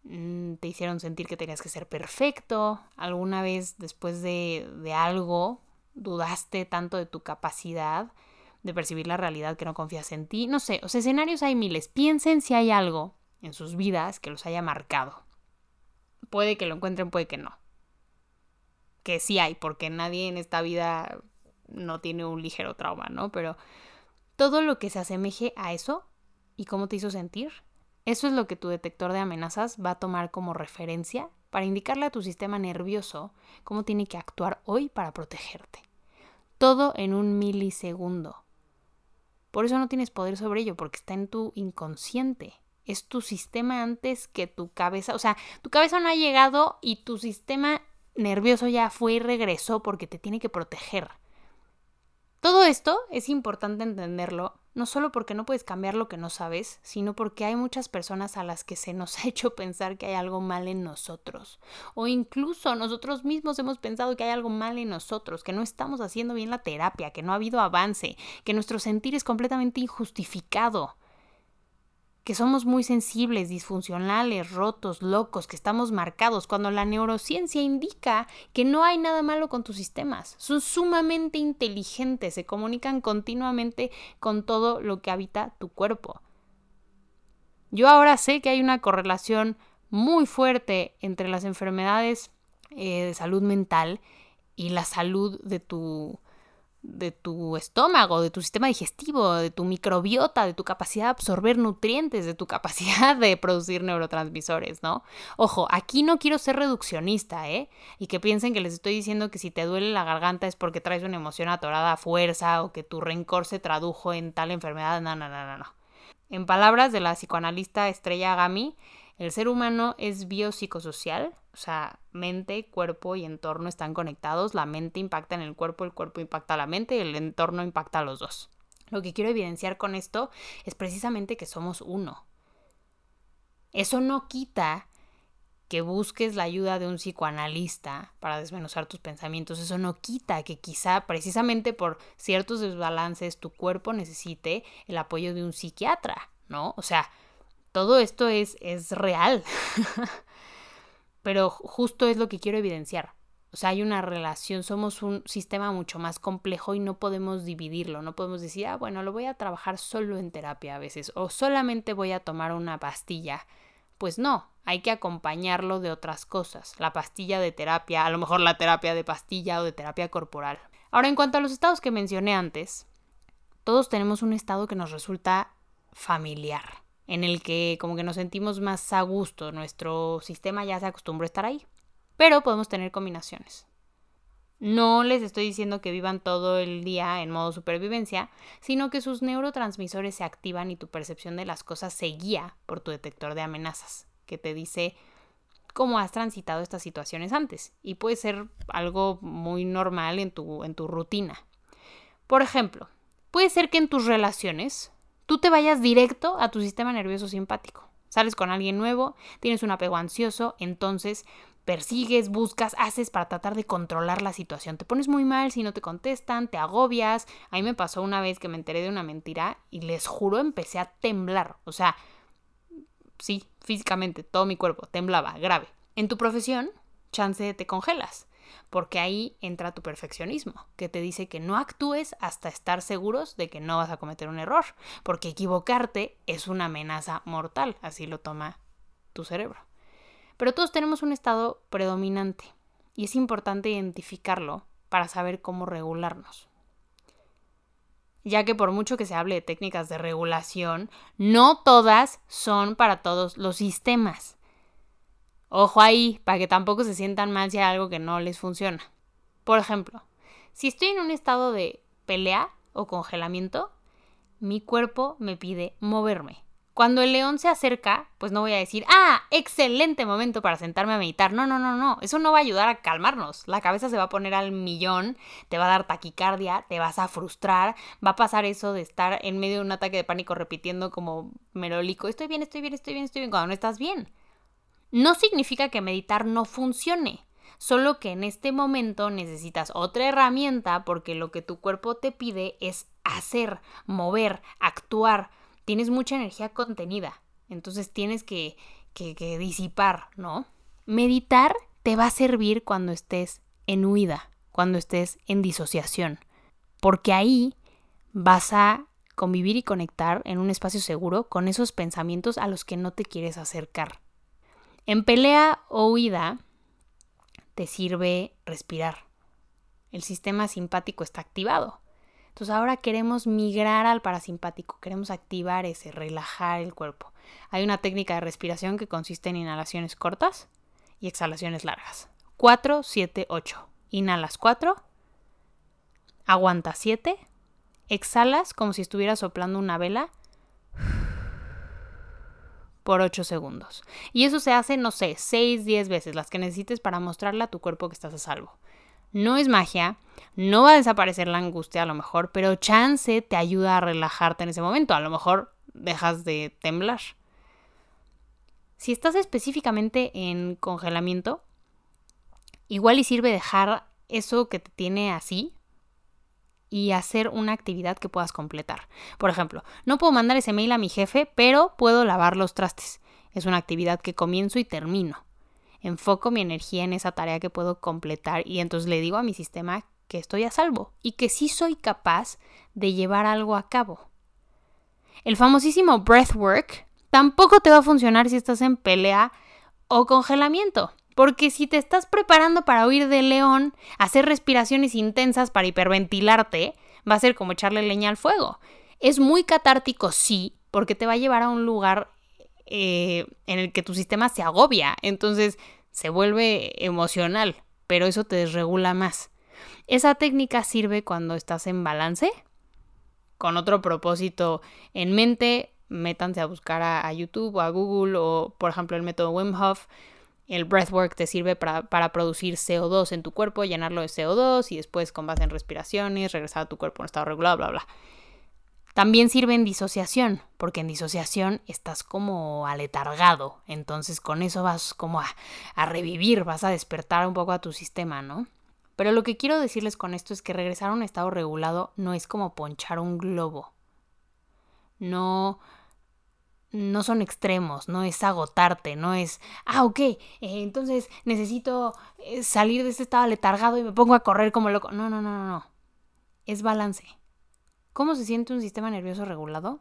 mm, te hicieron sentir que tenías que ser perfecto. Alguna vez después de, de algo dudaste tanto de tu capacidad de percibir la realidad que no confías en ti. No sé, sea, escenarios hay miles. Piensen si hay algo en sus vidas que los haya marcado. Puede que lo encuentren, puede que no. Que sí hay, porque nadie en esta vida no tiene un ligero trauma, ¿no? Pero todo lo que se asemeje a eso y cómo te hizo sentir, eso es lo que tu detector de amenazas va a tomar como referencia para indicarle a tu sistema nervioso cómo tiene que actuar hoy para protegerte. Todo en un milisegundo. Por eso no tienes poder sobre ello, porque está en tu inconsciente. Es tu sistema antes que tu cabeza. O sea, tu cabeza no ha llegado y tu sistema nervioso ya fue y regresó porque te tiene que proteger. Todo esto es importante entenderlo no solo porque no puedes cambiar lo que no sabes, sino porque hay muchas personas a las que se nos ha hecho pensar que hay algo mal en nosotros. O incluso nosotros mismos hemos pensado que hay algo mal en nosotros, que no estamos haciendo bien la terapia, que no ha habido avance, que nuestro sentir es completamente injustificado que somos muy sensibles, disfuncionales, rotos, locos, que estamos marcados, cuando la neurociencia indica que no hay nada malo con tus sistemas. Son sumamente inteligentes, se comunican continuamente con todo lo que habita tu cuerpo. Yo ahora sé que hay una correlación muy fuerte entre las enfermedades eh, de salud mental y la salud de tu de tu estómago, de tu sistema digestivo, de tu microbiota, de tu capacidad de absorber nutrientes, de tu capacidad de producir neurotransmisores, ¿no? Ojo, aquí no quiero ser reduccionista, ¿eh? Y que piensen que les estoy diciendo que si te duele la garganta es porque traes una emoción atorada a fuerza o que tu rencor se tradujo en tal enfermedad. No, no, no, no, no. En palabras de la psicoanalista Estrella Gami, el ser humano es biopsicosocial, o sea, mente, cuerpo y entorno están conectados. La mente impacta en el cuerpo, el cuerpo impacta a la mente y el entorno impacta a los dos. Lo que quiero evidenciar con esto es precisamente que somos uno. Eso no quita que busques la ayuda de un psicoanalista para desmenuzar tus pensamientos. Eso no quita que quizá precisamente por ciertos desbalances tu cuerpo necesite el apoyo de un psiquiatra, ¿no? O sea, todo esto es, es real. Pero justo es lo que quiero evidenciar. O sea, hay una relación, somos un sistema mucho más complejo y no podemos dividirlo, no podemos decir, ah, bueno, lo voy a trabajar solo en terapia a veces o solamente voy a tomar una pastilla. Pues no, hay que acompañarlo de otras cosas, la pastilla de terapia, a lo mejor la terapia de pastilla o de terapia corporal. Ahora, en cuanto a los estados que mencioné antes, todos tenemos un estado que nos resulta familiar en el que como que nos sentimos más a gusto, nuestro sistema ya se acostumbró a estar ahí. Pero podemos tener combinaciones. No les estoy diciendo que vivan todo el día en modo supervivencia, sino que sus neurotransmisores se activan y tu percepción de las cosas se guía por tu detector de amenazas, que te dice cómo has transitado estas situaciones antes. Y puede ser algo muy normal en tu, en tu rutina. Por ejemplo, puede ser que en tus relaciones tú te vayas directo a tu sistema nervioso simpático. Sales con alguien nuevo, tienes un apego ansioso, entonces persigues, buscas, haces para tratar de controlar la situación. Te pones muy mal si no te contestan, te agobias. A mí me pasó una vez que me enteré de una mentira y les juro empecé a temblar. O sea, sí, físicamente, todo mi cuerpo temblaba, grave. En tu profesión, chance te congelas porque ahí entra tu perfeccionismo, que te dice que no actúes hasta estar seguros de que no vas a cometer un error, porque equivocarte es una amenaza mortal, así lo toma tu cerebro. Pero todos tenemos un estado predominante y es importante identificarlo para saber cómo regularnos. Ya que por mucho que se hable de técnicas de regulación, no todas son para todos los sistemas. Ojo ahí, para que tampoco se sientan mal si hay algo que no les funciona. Por ejemplo, si estoy en un estado de pelea o congelamiento, mi cuerpo me pide moverme. Cuando el león se acerca, pues no voy a decir, ah, excelente momento para sentarme a meditar. No, no, no, no. Eso no va a ayudar a calmarnos. La cabeza se va a poner al millón, te va a dar taquicardia, te vas a frustrar, va a pasar eso de estar en medio de un ataque de pánico repitiendo como merolico, estoy bien, estoy bien, estoy bien, estoy bien, cuando no estás bien. No significa que meditar no funcione. Solo que en este momento necesitas otra herramienta porque lo que tu cuerpo te pide es hacer, mover, actuar tienes mucha energía contenida. Entonces tienes que, que, disipar, ¿no? Meditar te va a servir cuando estés en huida, cuando estés en disociación, porque ahí vas a convivir y conectar en un espacio seguro con esos pensamientos a los que no te quieres acercar. En pelea o huida te sirve respirar. El sistema simpático está activado. Entonces ahora queremos migrar al parasimpático, queremos activar ese, relajar el cuerpo. Hay una técnica de respiración que consiste en inhalaciones cortas y exhalaciones largas. 4, 7, 8. Inhalas 4, aguantas 7, exhalas como si estuvieras soplando una vela por 8 segundos. Y eso se hace, no sé, 6, 10 veces, las que necesites para mostrarle a tu cuerpo que estás a salvo. No es magia, no va a desaparecer la angustia a lo mejor, pero chance te ayuda a relajarte en ese momento. A lo mejor dejas de temblar. Si estás específicamente en congelamiento, igual y sirve dejar eso que te tiene así y hacer una actividad que puedas completar. Por ejemplo, no puedo mandar ese mail a mi jefe, pero puedo lavar los trastes. Es una actividad que comienzo y termino enfoco mi energía en esa tarea que puedo completar y entonces le digo a mi sistema que estoy a salvo y que sí soy capaz de llevar algo a cabo. El famosísimo breathwork tampoco te va a funcionar si estás en pelea o congelamiento. Porque si te estás preparando para huir del león, hacer respiraciones intensas para hiperventilarte, va a ser como echarle leña al fuego. Es muy catártico, sí, porque te va a llevar a un lugar eh, en el que tu sistema se agobia, entonces se vuelve emocional, pero eso te desregula más. Esa técnica sirve cuando estás en balance, con otro propósito en mente, métanse a buscar a, YouTube o a Google o por ejemplo el método Wim Hof. El breathwork te sirve para, para, producir CO2 en tu cuerpo, llenarlo de CO2 y después con base en respiraciones regresar a tu cuerpo en estado regulado, bla, bla. También sirve en disociación, porque en disociación estás como aletargado, entonces con eso vas como a, a, revivir, vas a despertar un poco a tu sistema, ¿no? Pero lo que quiero decirles con esto es que regresar a un estado regulado no es como ponchar un globo. No, no son extremos, no es agotarte, no es, ah, ok, eh, entonces necesito eh, salir de este estado aletargado y me pongo a correr como loco. No, no, no, no, no. Es balance ¿Cómo se siente un sistema nervioso regulado?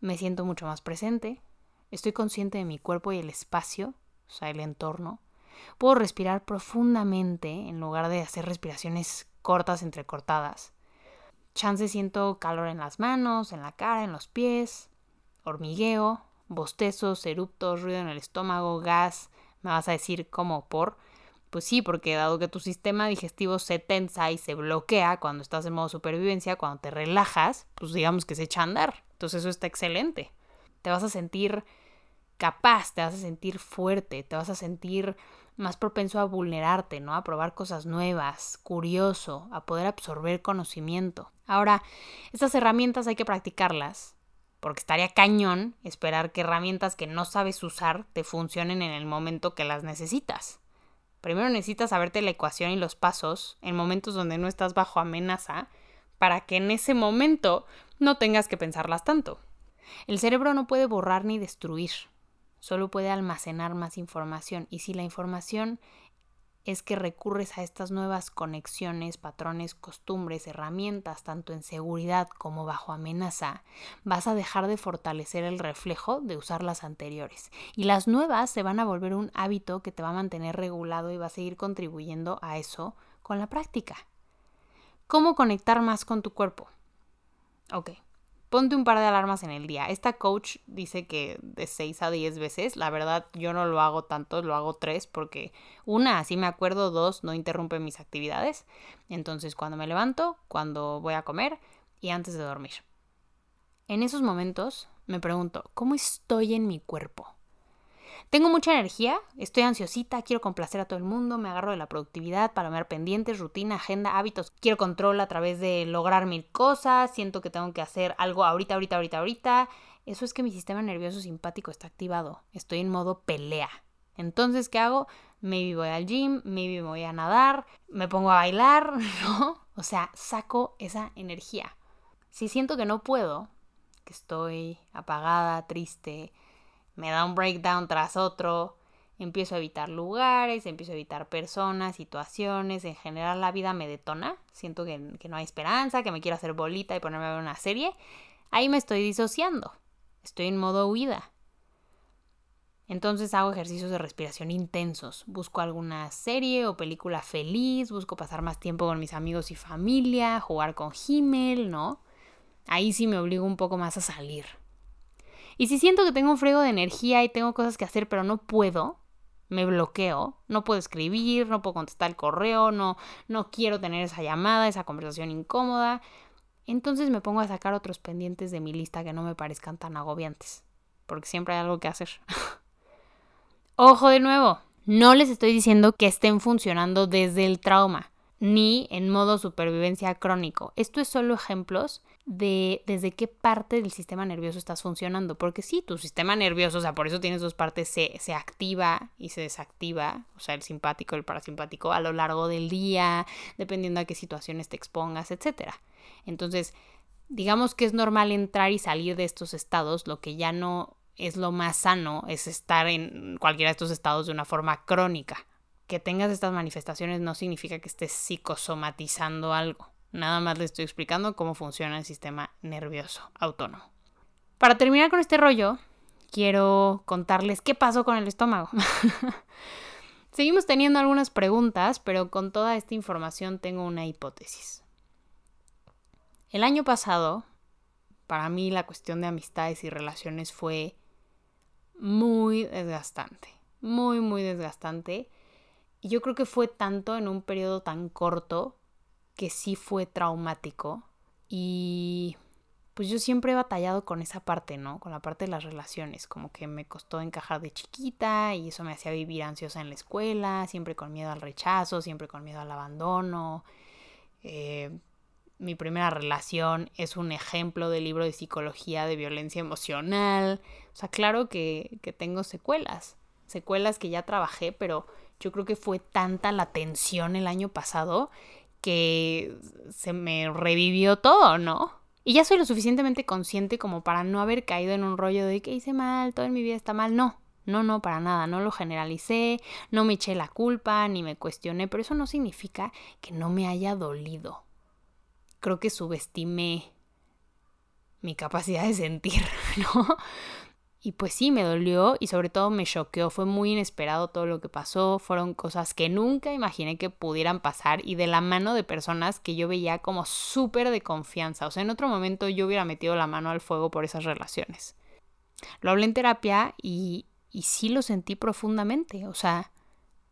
Me siento mucho más presente, estoy consciente de mi cuerpo y el espacio, o sea, el entorno. Puedo respirar profundamente en lugar de hacer respiraciones cortas entrecortadas. Chance siento calor en las manos, en la cara, en los pies, hormigueo, bostezos, eruptos, ruido en el estómago, gas. Me vas a decir cómo por. Pues sí, porque dado que tu sistema digestivo se tensa y se bloquea cuando estás en modo supervivencia, cuando te relajas, pues digamos que se echa a andar. Entonces eso está excelente. Te vas a sentir capaz, te vas a sentir fuerte, te vas a sentir más propenso a vulnerarte, ¿no? A probar cosas nuevas, curioso, a poder absorber conocimiento. Ahora, estas herramientas hay que practicarlas, porque estaría cañón esperar que herramientas que no sabes usar te funcionen en el momento que las necesitas. Primero necesitas saberte la ecuación y los pasos en momentos donde no estás bajo amenaza para que en ese momento no tengas que pensarlas tanto. El cerebro no puede borrar ni destruir, solo puede almacenar más información y si la información es que recurres a estas nuevas conexiones, patrones, costumbres, herramientas, tanto en seguridad como bajo amenaza, vas a dejar de fortalecer el reflejo de usar las anteriores. Y las nuevas se van a volver un hábito que te va a mantener regulado y va a seguir contribuyendo a eso con la práctica. ¿Cómo conectar más con tu cuerpo? Ok, ponte un par de alarmas en el día. Esta coach dice que de 6 a 10 veces. La verdad, yo no lo hago tanto, lo hago 3 porque una, así me acuerdo, dos, no interrumpe mis actividades. Entonces, cuando me levanto, cuando voy a comer y antes de dormir. En esos momentos me pregunto, ¿cómo estoy en mi cuerpo? Tengo mucha energía, estoy ansiosita, quiero complacer a todo el mundo, me agarro de la productividad, palomear pendientes, rutina, agenda, hábitos, quiero control a través de lograr mil cosas, siento que tengo que hacer algo ahorita, ahorita, ahorita, ahorita. Eso es que mi sistema nervioso simpático está activado, estoy en modo pelea. Entonces, ¿qué hago? Maybe voy al gym, maybe voy a nadar, me pongo a bailar, ¿no? O sea, saco esa energía. Si siento que no puedo, que estoy apagada, triste, me da un breakdown tras otro, empiezo a evitar lugares, empiezo a evitar personas, situaciones, en general la vida me detona, siento que, no hay esperanza, que me quiero hacer bolita y ponerme a ver una serie, ahí me estoy disociando, estoy en modo huida. Entonces hago ejercicios de respiración intensos, busco alguna serie o película feliz, busco pasar más tiempo con mis amigos y familia, jugar con Himmel, ¿no? Ahí sí me obligo un poco más a salir, y si siento que tengo un frego de energía y tengo cosas que hacer, pero no puedo, me bloqueo, no puedo escribir, no puedo contestar el correo, no, no quiero tener esa llamada, esa conversación incómoda, entonces me pongo a sacar otros pendientes de mi lista que no me parezcan tan agobiantes, porque siempre hay algo que hacer. Ojo de nuevo, no les estoy diciendo que estén funcionando desde el trauma ni en modo supervivencia crónico. Esto es solo ejemplos de desde qué parte del sistema nervioso estás funcionando. Porque sí, tu sistema nervioso, o sea, por eso tienes dos partes, se, se activa y se desactiva, o sea, el simpático el parasimpático a lo largo del día, dependiendo a qué situaciones te expongas, etc. Entonces, digamos que es normal entrar y salir de estos estados, lo que ya no es lo más sano es estar en cualquiera de estos estados de una forma crónica que tengas estas manifestaciones no significa que estés psicosomatizando algo. Nada más le estoy explicando cómo funciona el sistema nervioso autónomo. Para terminar con este rollo, quiero contarles qué pasó con el estómago. Seguimos teniendo algunas preguntas, pero con toda esta información tengo una hipótesis. El año pasado, para mí la cuestión de amistades y relaciones fue muy desgastante, muy, muy desgastante y yo creo que fue tanto en un periodo tan corto que sí fue traumático. Y pues yo siempre he batallado con esa parte, ¿no? Con la parte de las relaciones. Como que me costó encajar de chiquita y eso me hacía vivir ansiosa en la escuela, siempre con miedo al rechazo, siempre con miedo al abandono. Eh, mi primera relación es un ejemplo de libro de psicología de violencia emocional. O sea, claro que, que tengo secuelas. Secuelas que ya trabajé, pero yo creo que fue tanta la tensión el año pasado que se me revivió todo, ¿no? Y ya soy lo suficientemente consciente como para no haber caído en un rollo de que hice mal, todo en mi vida está mal. No, no, no, para nada. No lo generalicé, no me eché la culpa, ni me cuestioné, pero eso no significa que no me haya dolido. Creo que subestimé mi capacidad de sentir, ¿no? Y pues sí, me dolió y sobre todo me choqueó, fue muy inesperado todo lo que pasó, fueron cosas que nunca imaginé que pudieran pasar y de la mano de personas que yo veía como súper de confianza, o sea, en otro momento yo hubiera metido la mano al fuego por esas relaciones. Lo hablé en terapia y, y sí lo sentí profundamente, o sea,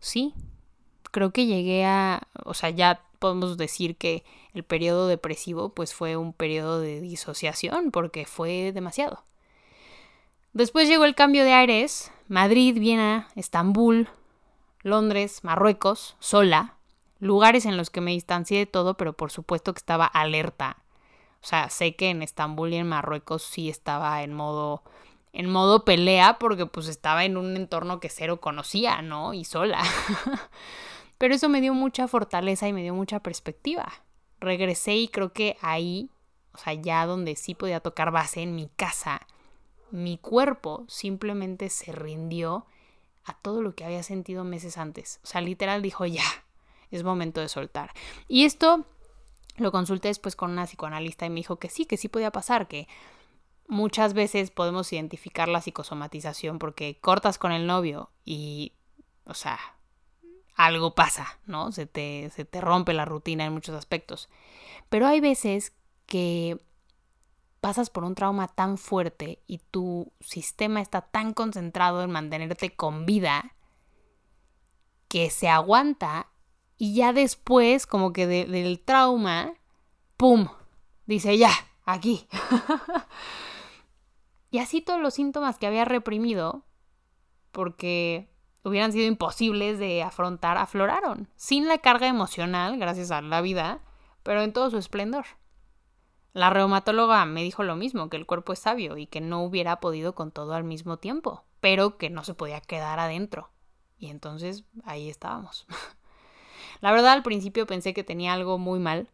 sí, creo que llegué a, o sea, ya podemos decir que el periodo depresivo pues fue un periodo de disociación porque fue demasiado. Después llegó el cambio de aires, Madrid, Viena, Estambul, Londres, Marruecos, sola, lugares en los que me distancié de todo, pero por supuesto que estaba alerta. O sea, sé que en Estambul y en Marruecos sí estaba en modo en modo pelea porque pues estaba en un entorno que cero conocía, ¿no? Y sola. pero eso me dio mucha fortaleza y me dio mucha perspectiva. Regresé y creo que ahí, o sea, ya donde sí podía tocar base en mi casa, mi cuerpo simplemente se rindió a todo lo que había sentido meses antes. O sea, literal dijo, ya, es momento de soltar. Y esto lo consulté después con una psicoanalista y me dijo que sí, que sí podía pasar, que muchas veces podemos identificar la psicosomatización porque cortas con el novio y, o sea, algo pasa, ¿no? Se te, se te rompe la rutina en muchos aspectos. Pero hay veces que pasas por un trauma tan fuerte y tu sistema está tan concentrado en mantenerte con vida que se aguanta y ya después como que del trauma, ¡pum! Dice ya, aquí. y así todos los síntomas que había reprimido, porque hubieran sido imposibles de afrontar, afloraron, sin la carga emocional, gracias a la vida, pero en todo su esplendor. La reumatóloga me dijo lo mismo, que el cuerpo es sabio y que no hubiera podido con todo al mismo tiempo, pero que no se podía quedar adentro. Y entonces ahí estábamos. la verdad al principio pensé que tenía algo muy mal,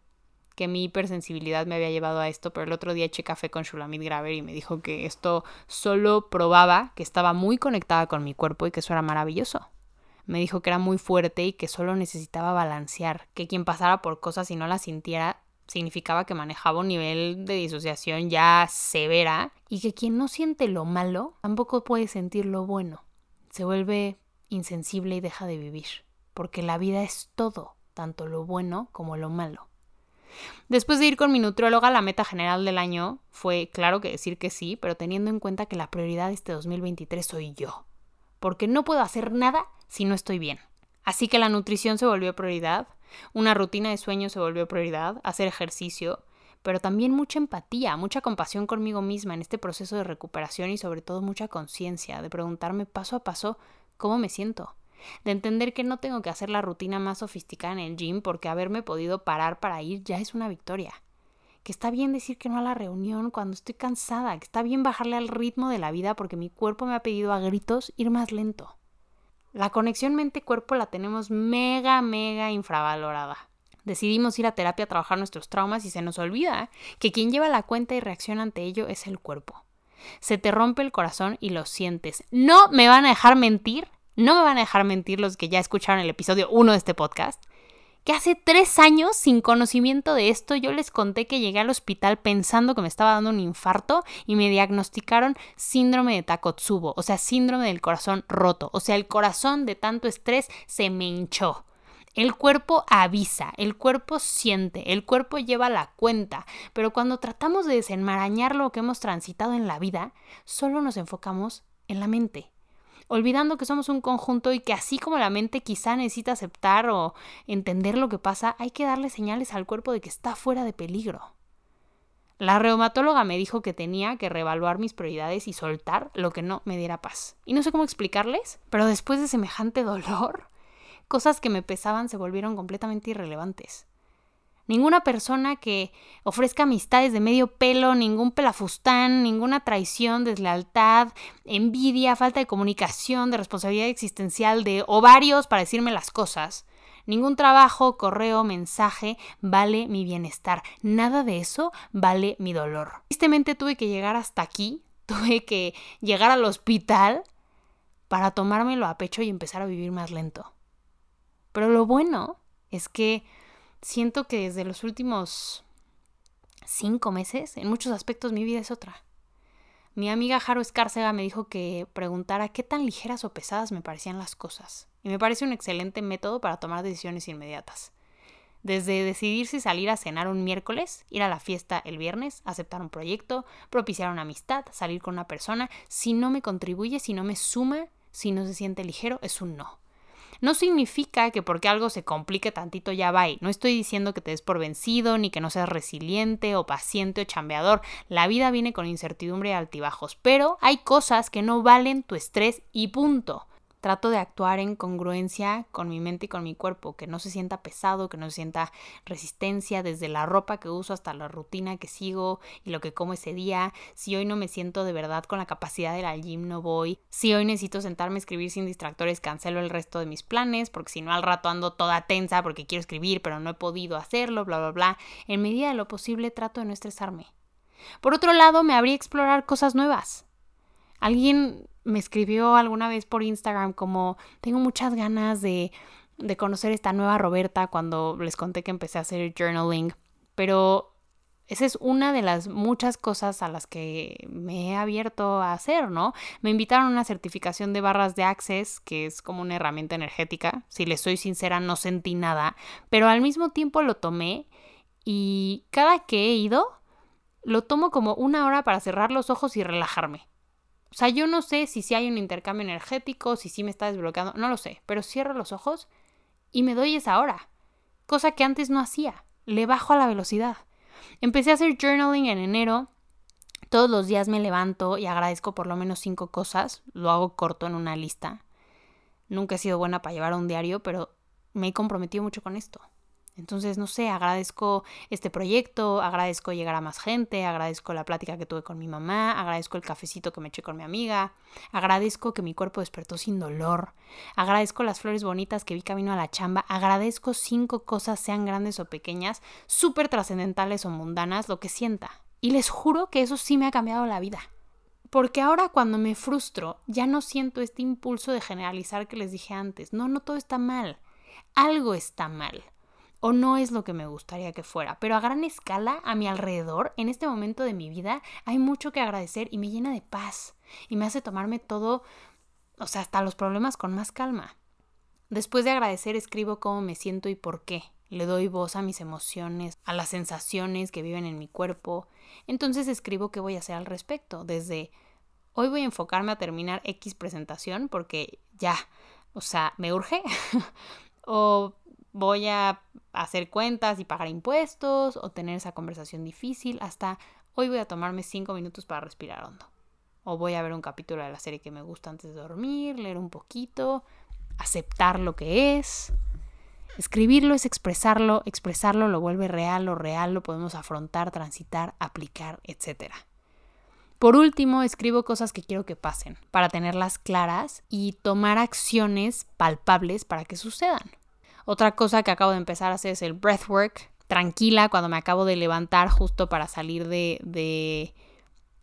que mi hipersensibilidad me había llevado a esto, pero el otro día eché café con Shulamit Graver y me dijo que esto solo probaba que estaba muy conectada con mi cuerpo y que eso era maravilloso. Me dijo que era muy fuerte y que solo necesitaba balancear, que quien pasara por cosas y no las sintiera significaba que manejaba un nivel de disociación ya severa y que quien no siente lo malo tampoco puede sentir lo bueno. Se vuelve insensible y deja de vivir, porque la vida es todo, tanto lo bueno como lo malo. Después de ir con mi nutrióloga, la meta general del año fue, claro que decir que sí, pero teniendo en cuenta que la prioridad de este 2023 soy yo, porque no puedo hacer nada si no estoy bien. Así que la nutrición se volvió prioridad, una rutina de sueño se volvió prioridad, hacer ejercicio, pero también mucha empatía, mucha compasión conmigo misma en este proceso de recuperación y sobre todo mucha conciencia, de preguntarme paso a paso cómo me siento, de entender que no tengo que hacer la rutina más sofisticada en el gym porque haberme podido parar para ir ya es una victoria. Que está bien decir que no a la reunión cuando estoy cansada, que está bien bajarle al ritmo de la vida porque mi cuerpo me ha pedido a gritos ir más lento. La conexión mente-cuerpo la tenemos mega, mega infravalorada. Decidimos ir a terapia a trabajar nuestros traumas y se nos olvida que quien lleva la cuenta y reacciona ante ello es el cuerpo. Se te rompe el corazón y lo sientes. No me van a dejar mentir no me van a dejar mentir los que ya escucharon el episodio 1 de este podcast, que hace tres años, sin conocimiento de esto, yo les conté que llegué al hospital pensando que me estaba dando un infarto y me diagnosticaron síndrome de Takotsubo, o sea, síndrome del corazón roto, o sea, el corazón de tanto estrés se me hinchó. El cuerpo avisa, el cuerpo siente, el cuerpo lleva la cuenta, pero cuando tratamos de desenmarañar lo que hemos transitado en la vida, solo nos enfocamos en la mente, olvidando que somos un conjunto y que así como la mente quizá necesita aceptar o entender lo que pasa, hay que darle señales al cuerpo de que está fuera de peligro. La reumatóloga me dijo que tenía que reevaluar mis prioridades y soltar lo que no me diera paz. Y no sé cómo explicarles, pero después de semejante dolor, cosas que me pesaban se volvieron completamente irrelevantes. Ninguna persona que ofrezca amistades de medio pelo, ningún pelafustán, ninguna traición, deslealtad, envidia, falta de comunicación, de responsabilidad existencial, de ovarios para decirme las cosas. Ningún trabajo, correo, mensaje vale mi bienestar. Nada de eso vale mi dolor. Tristemente tuve que llegar hasta aquí, tuve que llegar al hospital para tomármelo a pecho y empezar a vivir más lento. Pero lo bueno es que siento que desde los últimos cinco meses, en muchos aspectos mi vida es otra. Mi amiga Jaro Escárcega me dijo que preguntara qué tan ligeras o pesadas me parecían las cosas, y me parece un excelente método para tomar decisiones inmediatas. Desde decidir si salir a cenar un miércoles, ir a la fiesta el viernes, aceptar un proyecto, propiciar una amistad, salir con una persona, si no me contribuye, si no me suma, si no se siente ligero, es un no. No significa que porque algo se complique tantito ya va. No estoy diciendo que te des por vencido, ni que no seas resiliente o paciente o chambeador. La vida viene con incertidumbre y altibajos, pero hay cosas que no valen tu estrés y punto. Trato de actuar en congruencia con mi mente y con mi cuerpo, que no se sienta pesado, que no se sienta resistencia desde la ropa que uso hasta la rutina que sigo y lo que como ese día. Si hoy no me siento de verdad con la capacidad de al gym, no voy. Si hoy necesito sentarme a escribir sin distractores, cancelo el resto de mis planes, porque si no al rato ando toda tensa porque quiero escribir, pero no he podido hacerlo, bla, bla, bla. En medida de lo posible trato de no estresarme. Por otro lado, me abrí a explorar cosas nuevas. Alguien me escribió alguna vez por Instagram como tengo muchas ganas de, de conocer esta nueva Roberta cuando les conté que empecé a hacer journaling, pero esa es una de las muchas cosas a las que me he abierto a hacer, ¿no? Me invitaron a una certificación de barras de Access, que es como una herramienta energética. Si les soy sincera, no sentí nada, pero al mismo tiempo lo tomé y cada que he ido, lo tomo como una hora para cerrar los ojos y relajarme. O sea, yo no sé si sí hay un intercambio energético, si sí me está desbloqueando, no lo sé, pero cierro los ojos y me doy esa hora, cosa que antes no hacía. Le bajo a la velocidad. Empecé a hacer journaling en enero. Todos los días me levanto y agradezco por lo menos cinco cosas. Lo hago corto en una lista. Nunca he sido buena para llevar un diario, pero me he comprometido mucho con esto. Entonces, no sé, agradezco este proyecto, agradezco llegar a más gente, agradezco la plática que tuve con mi mamá, agradezco el cafecito que me eché con mi amiga, agradezco que mi cuerpo despertó sin dolor, agradezco las flores bonitas que vi camino a la chamba, agradezco cinco cosas, sean grandes o pequeñas, súper trascendentales o mundanas, lo que sienta. Y les juro que eso sí me ha cambiado la vida. Porque ahora cuando me frustro, ya no siento este impulso de generalizar que les dije antes. No, no todo está mal. Algo está mal o no es lo que me gustaría que fuera, pero a gran escala, a mi alrededor, en este momento de mi vida, hay mucho que agradecer y me llena de paz y me hace tomarme todo, o sea, hasta los problemas con más calma. Después de agradecer, escribo cómo me siento y por qué. Le doy voz a mis emociones, a las sensaciones que viven en mi cuerpo. Entonces escribo qué voy a hacer al respecto. Desde hoy voy a enfocarme a terminar X presentación porque ya, o sea, me urge. o voy a hacer cuentas y pagar impuestos o tener esa conversación difícil, hasta hoy voy a tomarme cinco minutos para respirar hondo. O voy a ver un capítulo de la serie que me gusta antes de dormir, leer un poquito, aceptar lo que es. Escribirlo es expresarlo, expresarlo lo vuelve real, lo real lo podemos afrontar, transitar, aplicar, etc. Por último, escribo cosas que quiero que pasen, para tenerlas claras y tomar acciones palpables para que sucedan. Otra cosa que acabo de empezar a hacer es el breathwork, tranquila cuando me acabo de levantar justo para salir de, de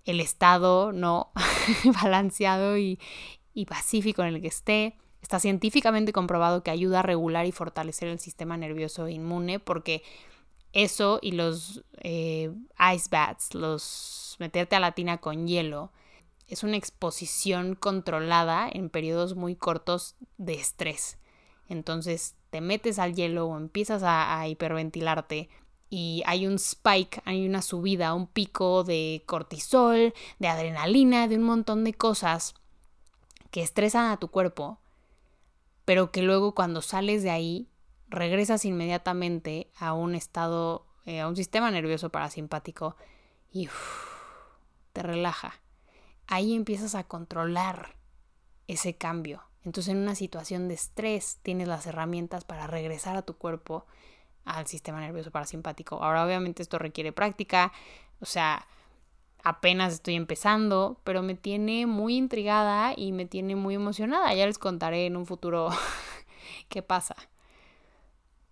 el estado no balanceado y, y pacífico en el que esté. Está científicamente comprobado que ayuda a regular y fortalecer el sistema nervioso inmune porque eso y los eh, ice baths, los meterte a la tina con hielo, es una exposición controlada en periodos muy cortos de estrés. Entonces te metes al hielo o empiezas a, hiperventilarte y hay un spike, hay una subida, un pico de cortisol, de adrenalina, de un montón de cosas que estresan a tu cuerpo, pero que luego cuando sales de ahí regresas inmediatamente a un estado, eh, a un sistema nervioso parasimpático y te relaja. Ahí empiezas a controlar ese cambio. Entonces en una situación de estrés tienes las herramientas para regresar a tu cuerpo al sistema nervioso parasimpático. Ahora obviamente esto requiere práctica, o sea, apenas estoy empezando, pero me tiene muy intrigada y me tiene muy emocionada. Ya les contaré en un futuro qué pasa.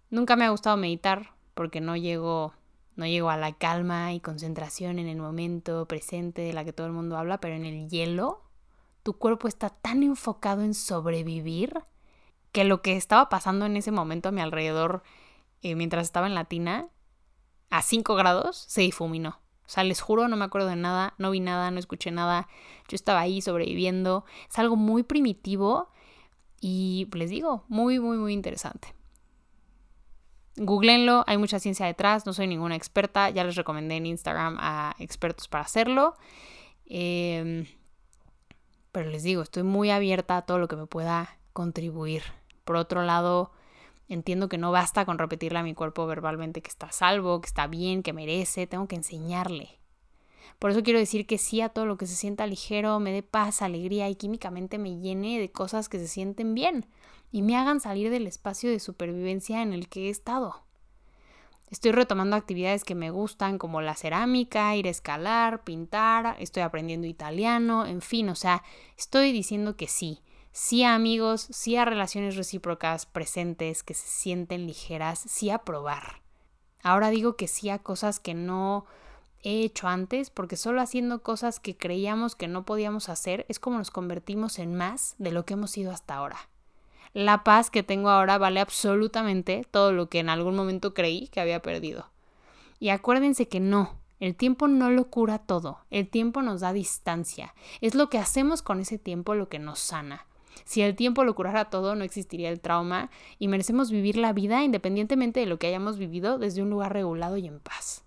Nunca me ha gustado meditar porque no llego no llego a la calma y concentración en el momento presente de la que todo el mundo habla, pero en el hielo tu cuerpo está tan enfocado en sobrevivir que lo que estaba pasando en ese momento a mi alrededor eh, mientras estaba en la tina, a 5 grados, se difuminó. O sea, les juro, no me acuerdo de nada, no vi nada, no escuché nada. Yo estaba ahí sobreviviendo. Es algo muy primitivo y les digo, muy, muy, muy interesante. Googleenlo, hay mucha ciencia detrás, no soy ninguna experta, ya les recomendé en Instagram a expertos para hacerlo. Eh, pero les digo, estoy muy abierta a todo lo que me pueda contribuir. Por otro lado, entiendo que no basta con repetirle a mi cuerpo verbalmente que está salvo, que está bien, que merece, tengo que enseñarle. Por eso quiero decir que sí a todo lo que se sienta ligero, me dé paz, alegría y químicamente me llene de cosas que se sienten bien y me hagan salir del espacio de supervivencia en el que he estado. Estoy retomando actividades que me gustan como la cerámica, ir a escalar, pintar, estoy aprendiendo italiano, en fin, o sea, estoy diciendo que sí. Sí a amigos, sí a relaciones recíprocas presentes que se sienten ligeras, sí a probar. Ahora digo que sí a cosas que no he hecho antes, porque solo haciendo cosas que creíamos que no podíamos hacer es como nos convertimos en más de lo que hemos sido hasta ahora la paz que tengo ahora vale absolutamente todo lo que en algún momento creí que había perdido. Y acuérdense que no, el tiempo no lo cura todo, el tiempo nos da distancia, es lo que hacemos con ese tiempo lo que nos sana. Si el tiempo lo curara todo, no existiría el trauma y merecemos vivir la vida independientemente de lo que hayamos vivido desde un lugar regulado y en paz.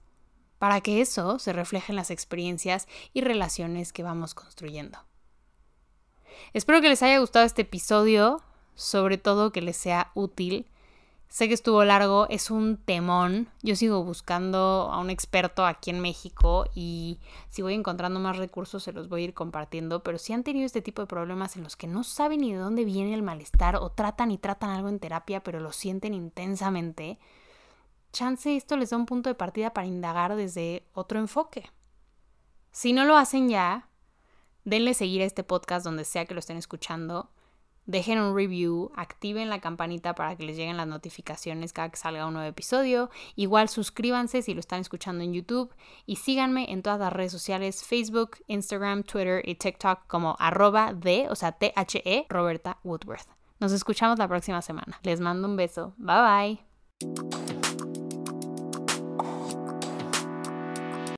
Para que eso se refleje en las experiencias y relaciones que vamos construyendo. Espero que les haya gustado este episodio sobre todo que les sea útil. Sé que estuvo largo, es un temón. Yo sigo buscando a un experto aquí en México y si voy encontrando más recursos se los voy a ir compartiendo, pero si han tenido este tipo de problemas en los que no saben ni de dónde viene el malestar o tratan y tratan algo en terapia pero lo sienten intensamente, chance esto les da un punto de partida para indagar desde otro enfoque. Si no lo hacen ya, denle seguir a este podcast donde sea que lo estén escuchando dejen un review, activen la campanita para que les lleguen las notificaciones cada que salga un nuevo episodio. Igual suscríbanse si lo están escuchando en YouTube y síganme en todas las redes sociales, Facebook, Instagram, Twitter y TikTok como arroba de, o sea, T-H-E, Roberta Woodworth. Nos escuchamos la próxima semana. Les mando un beso. Bye bye.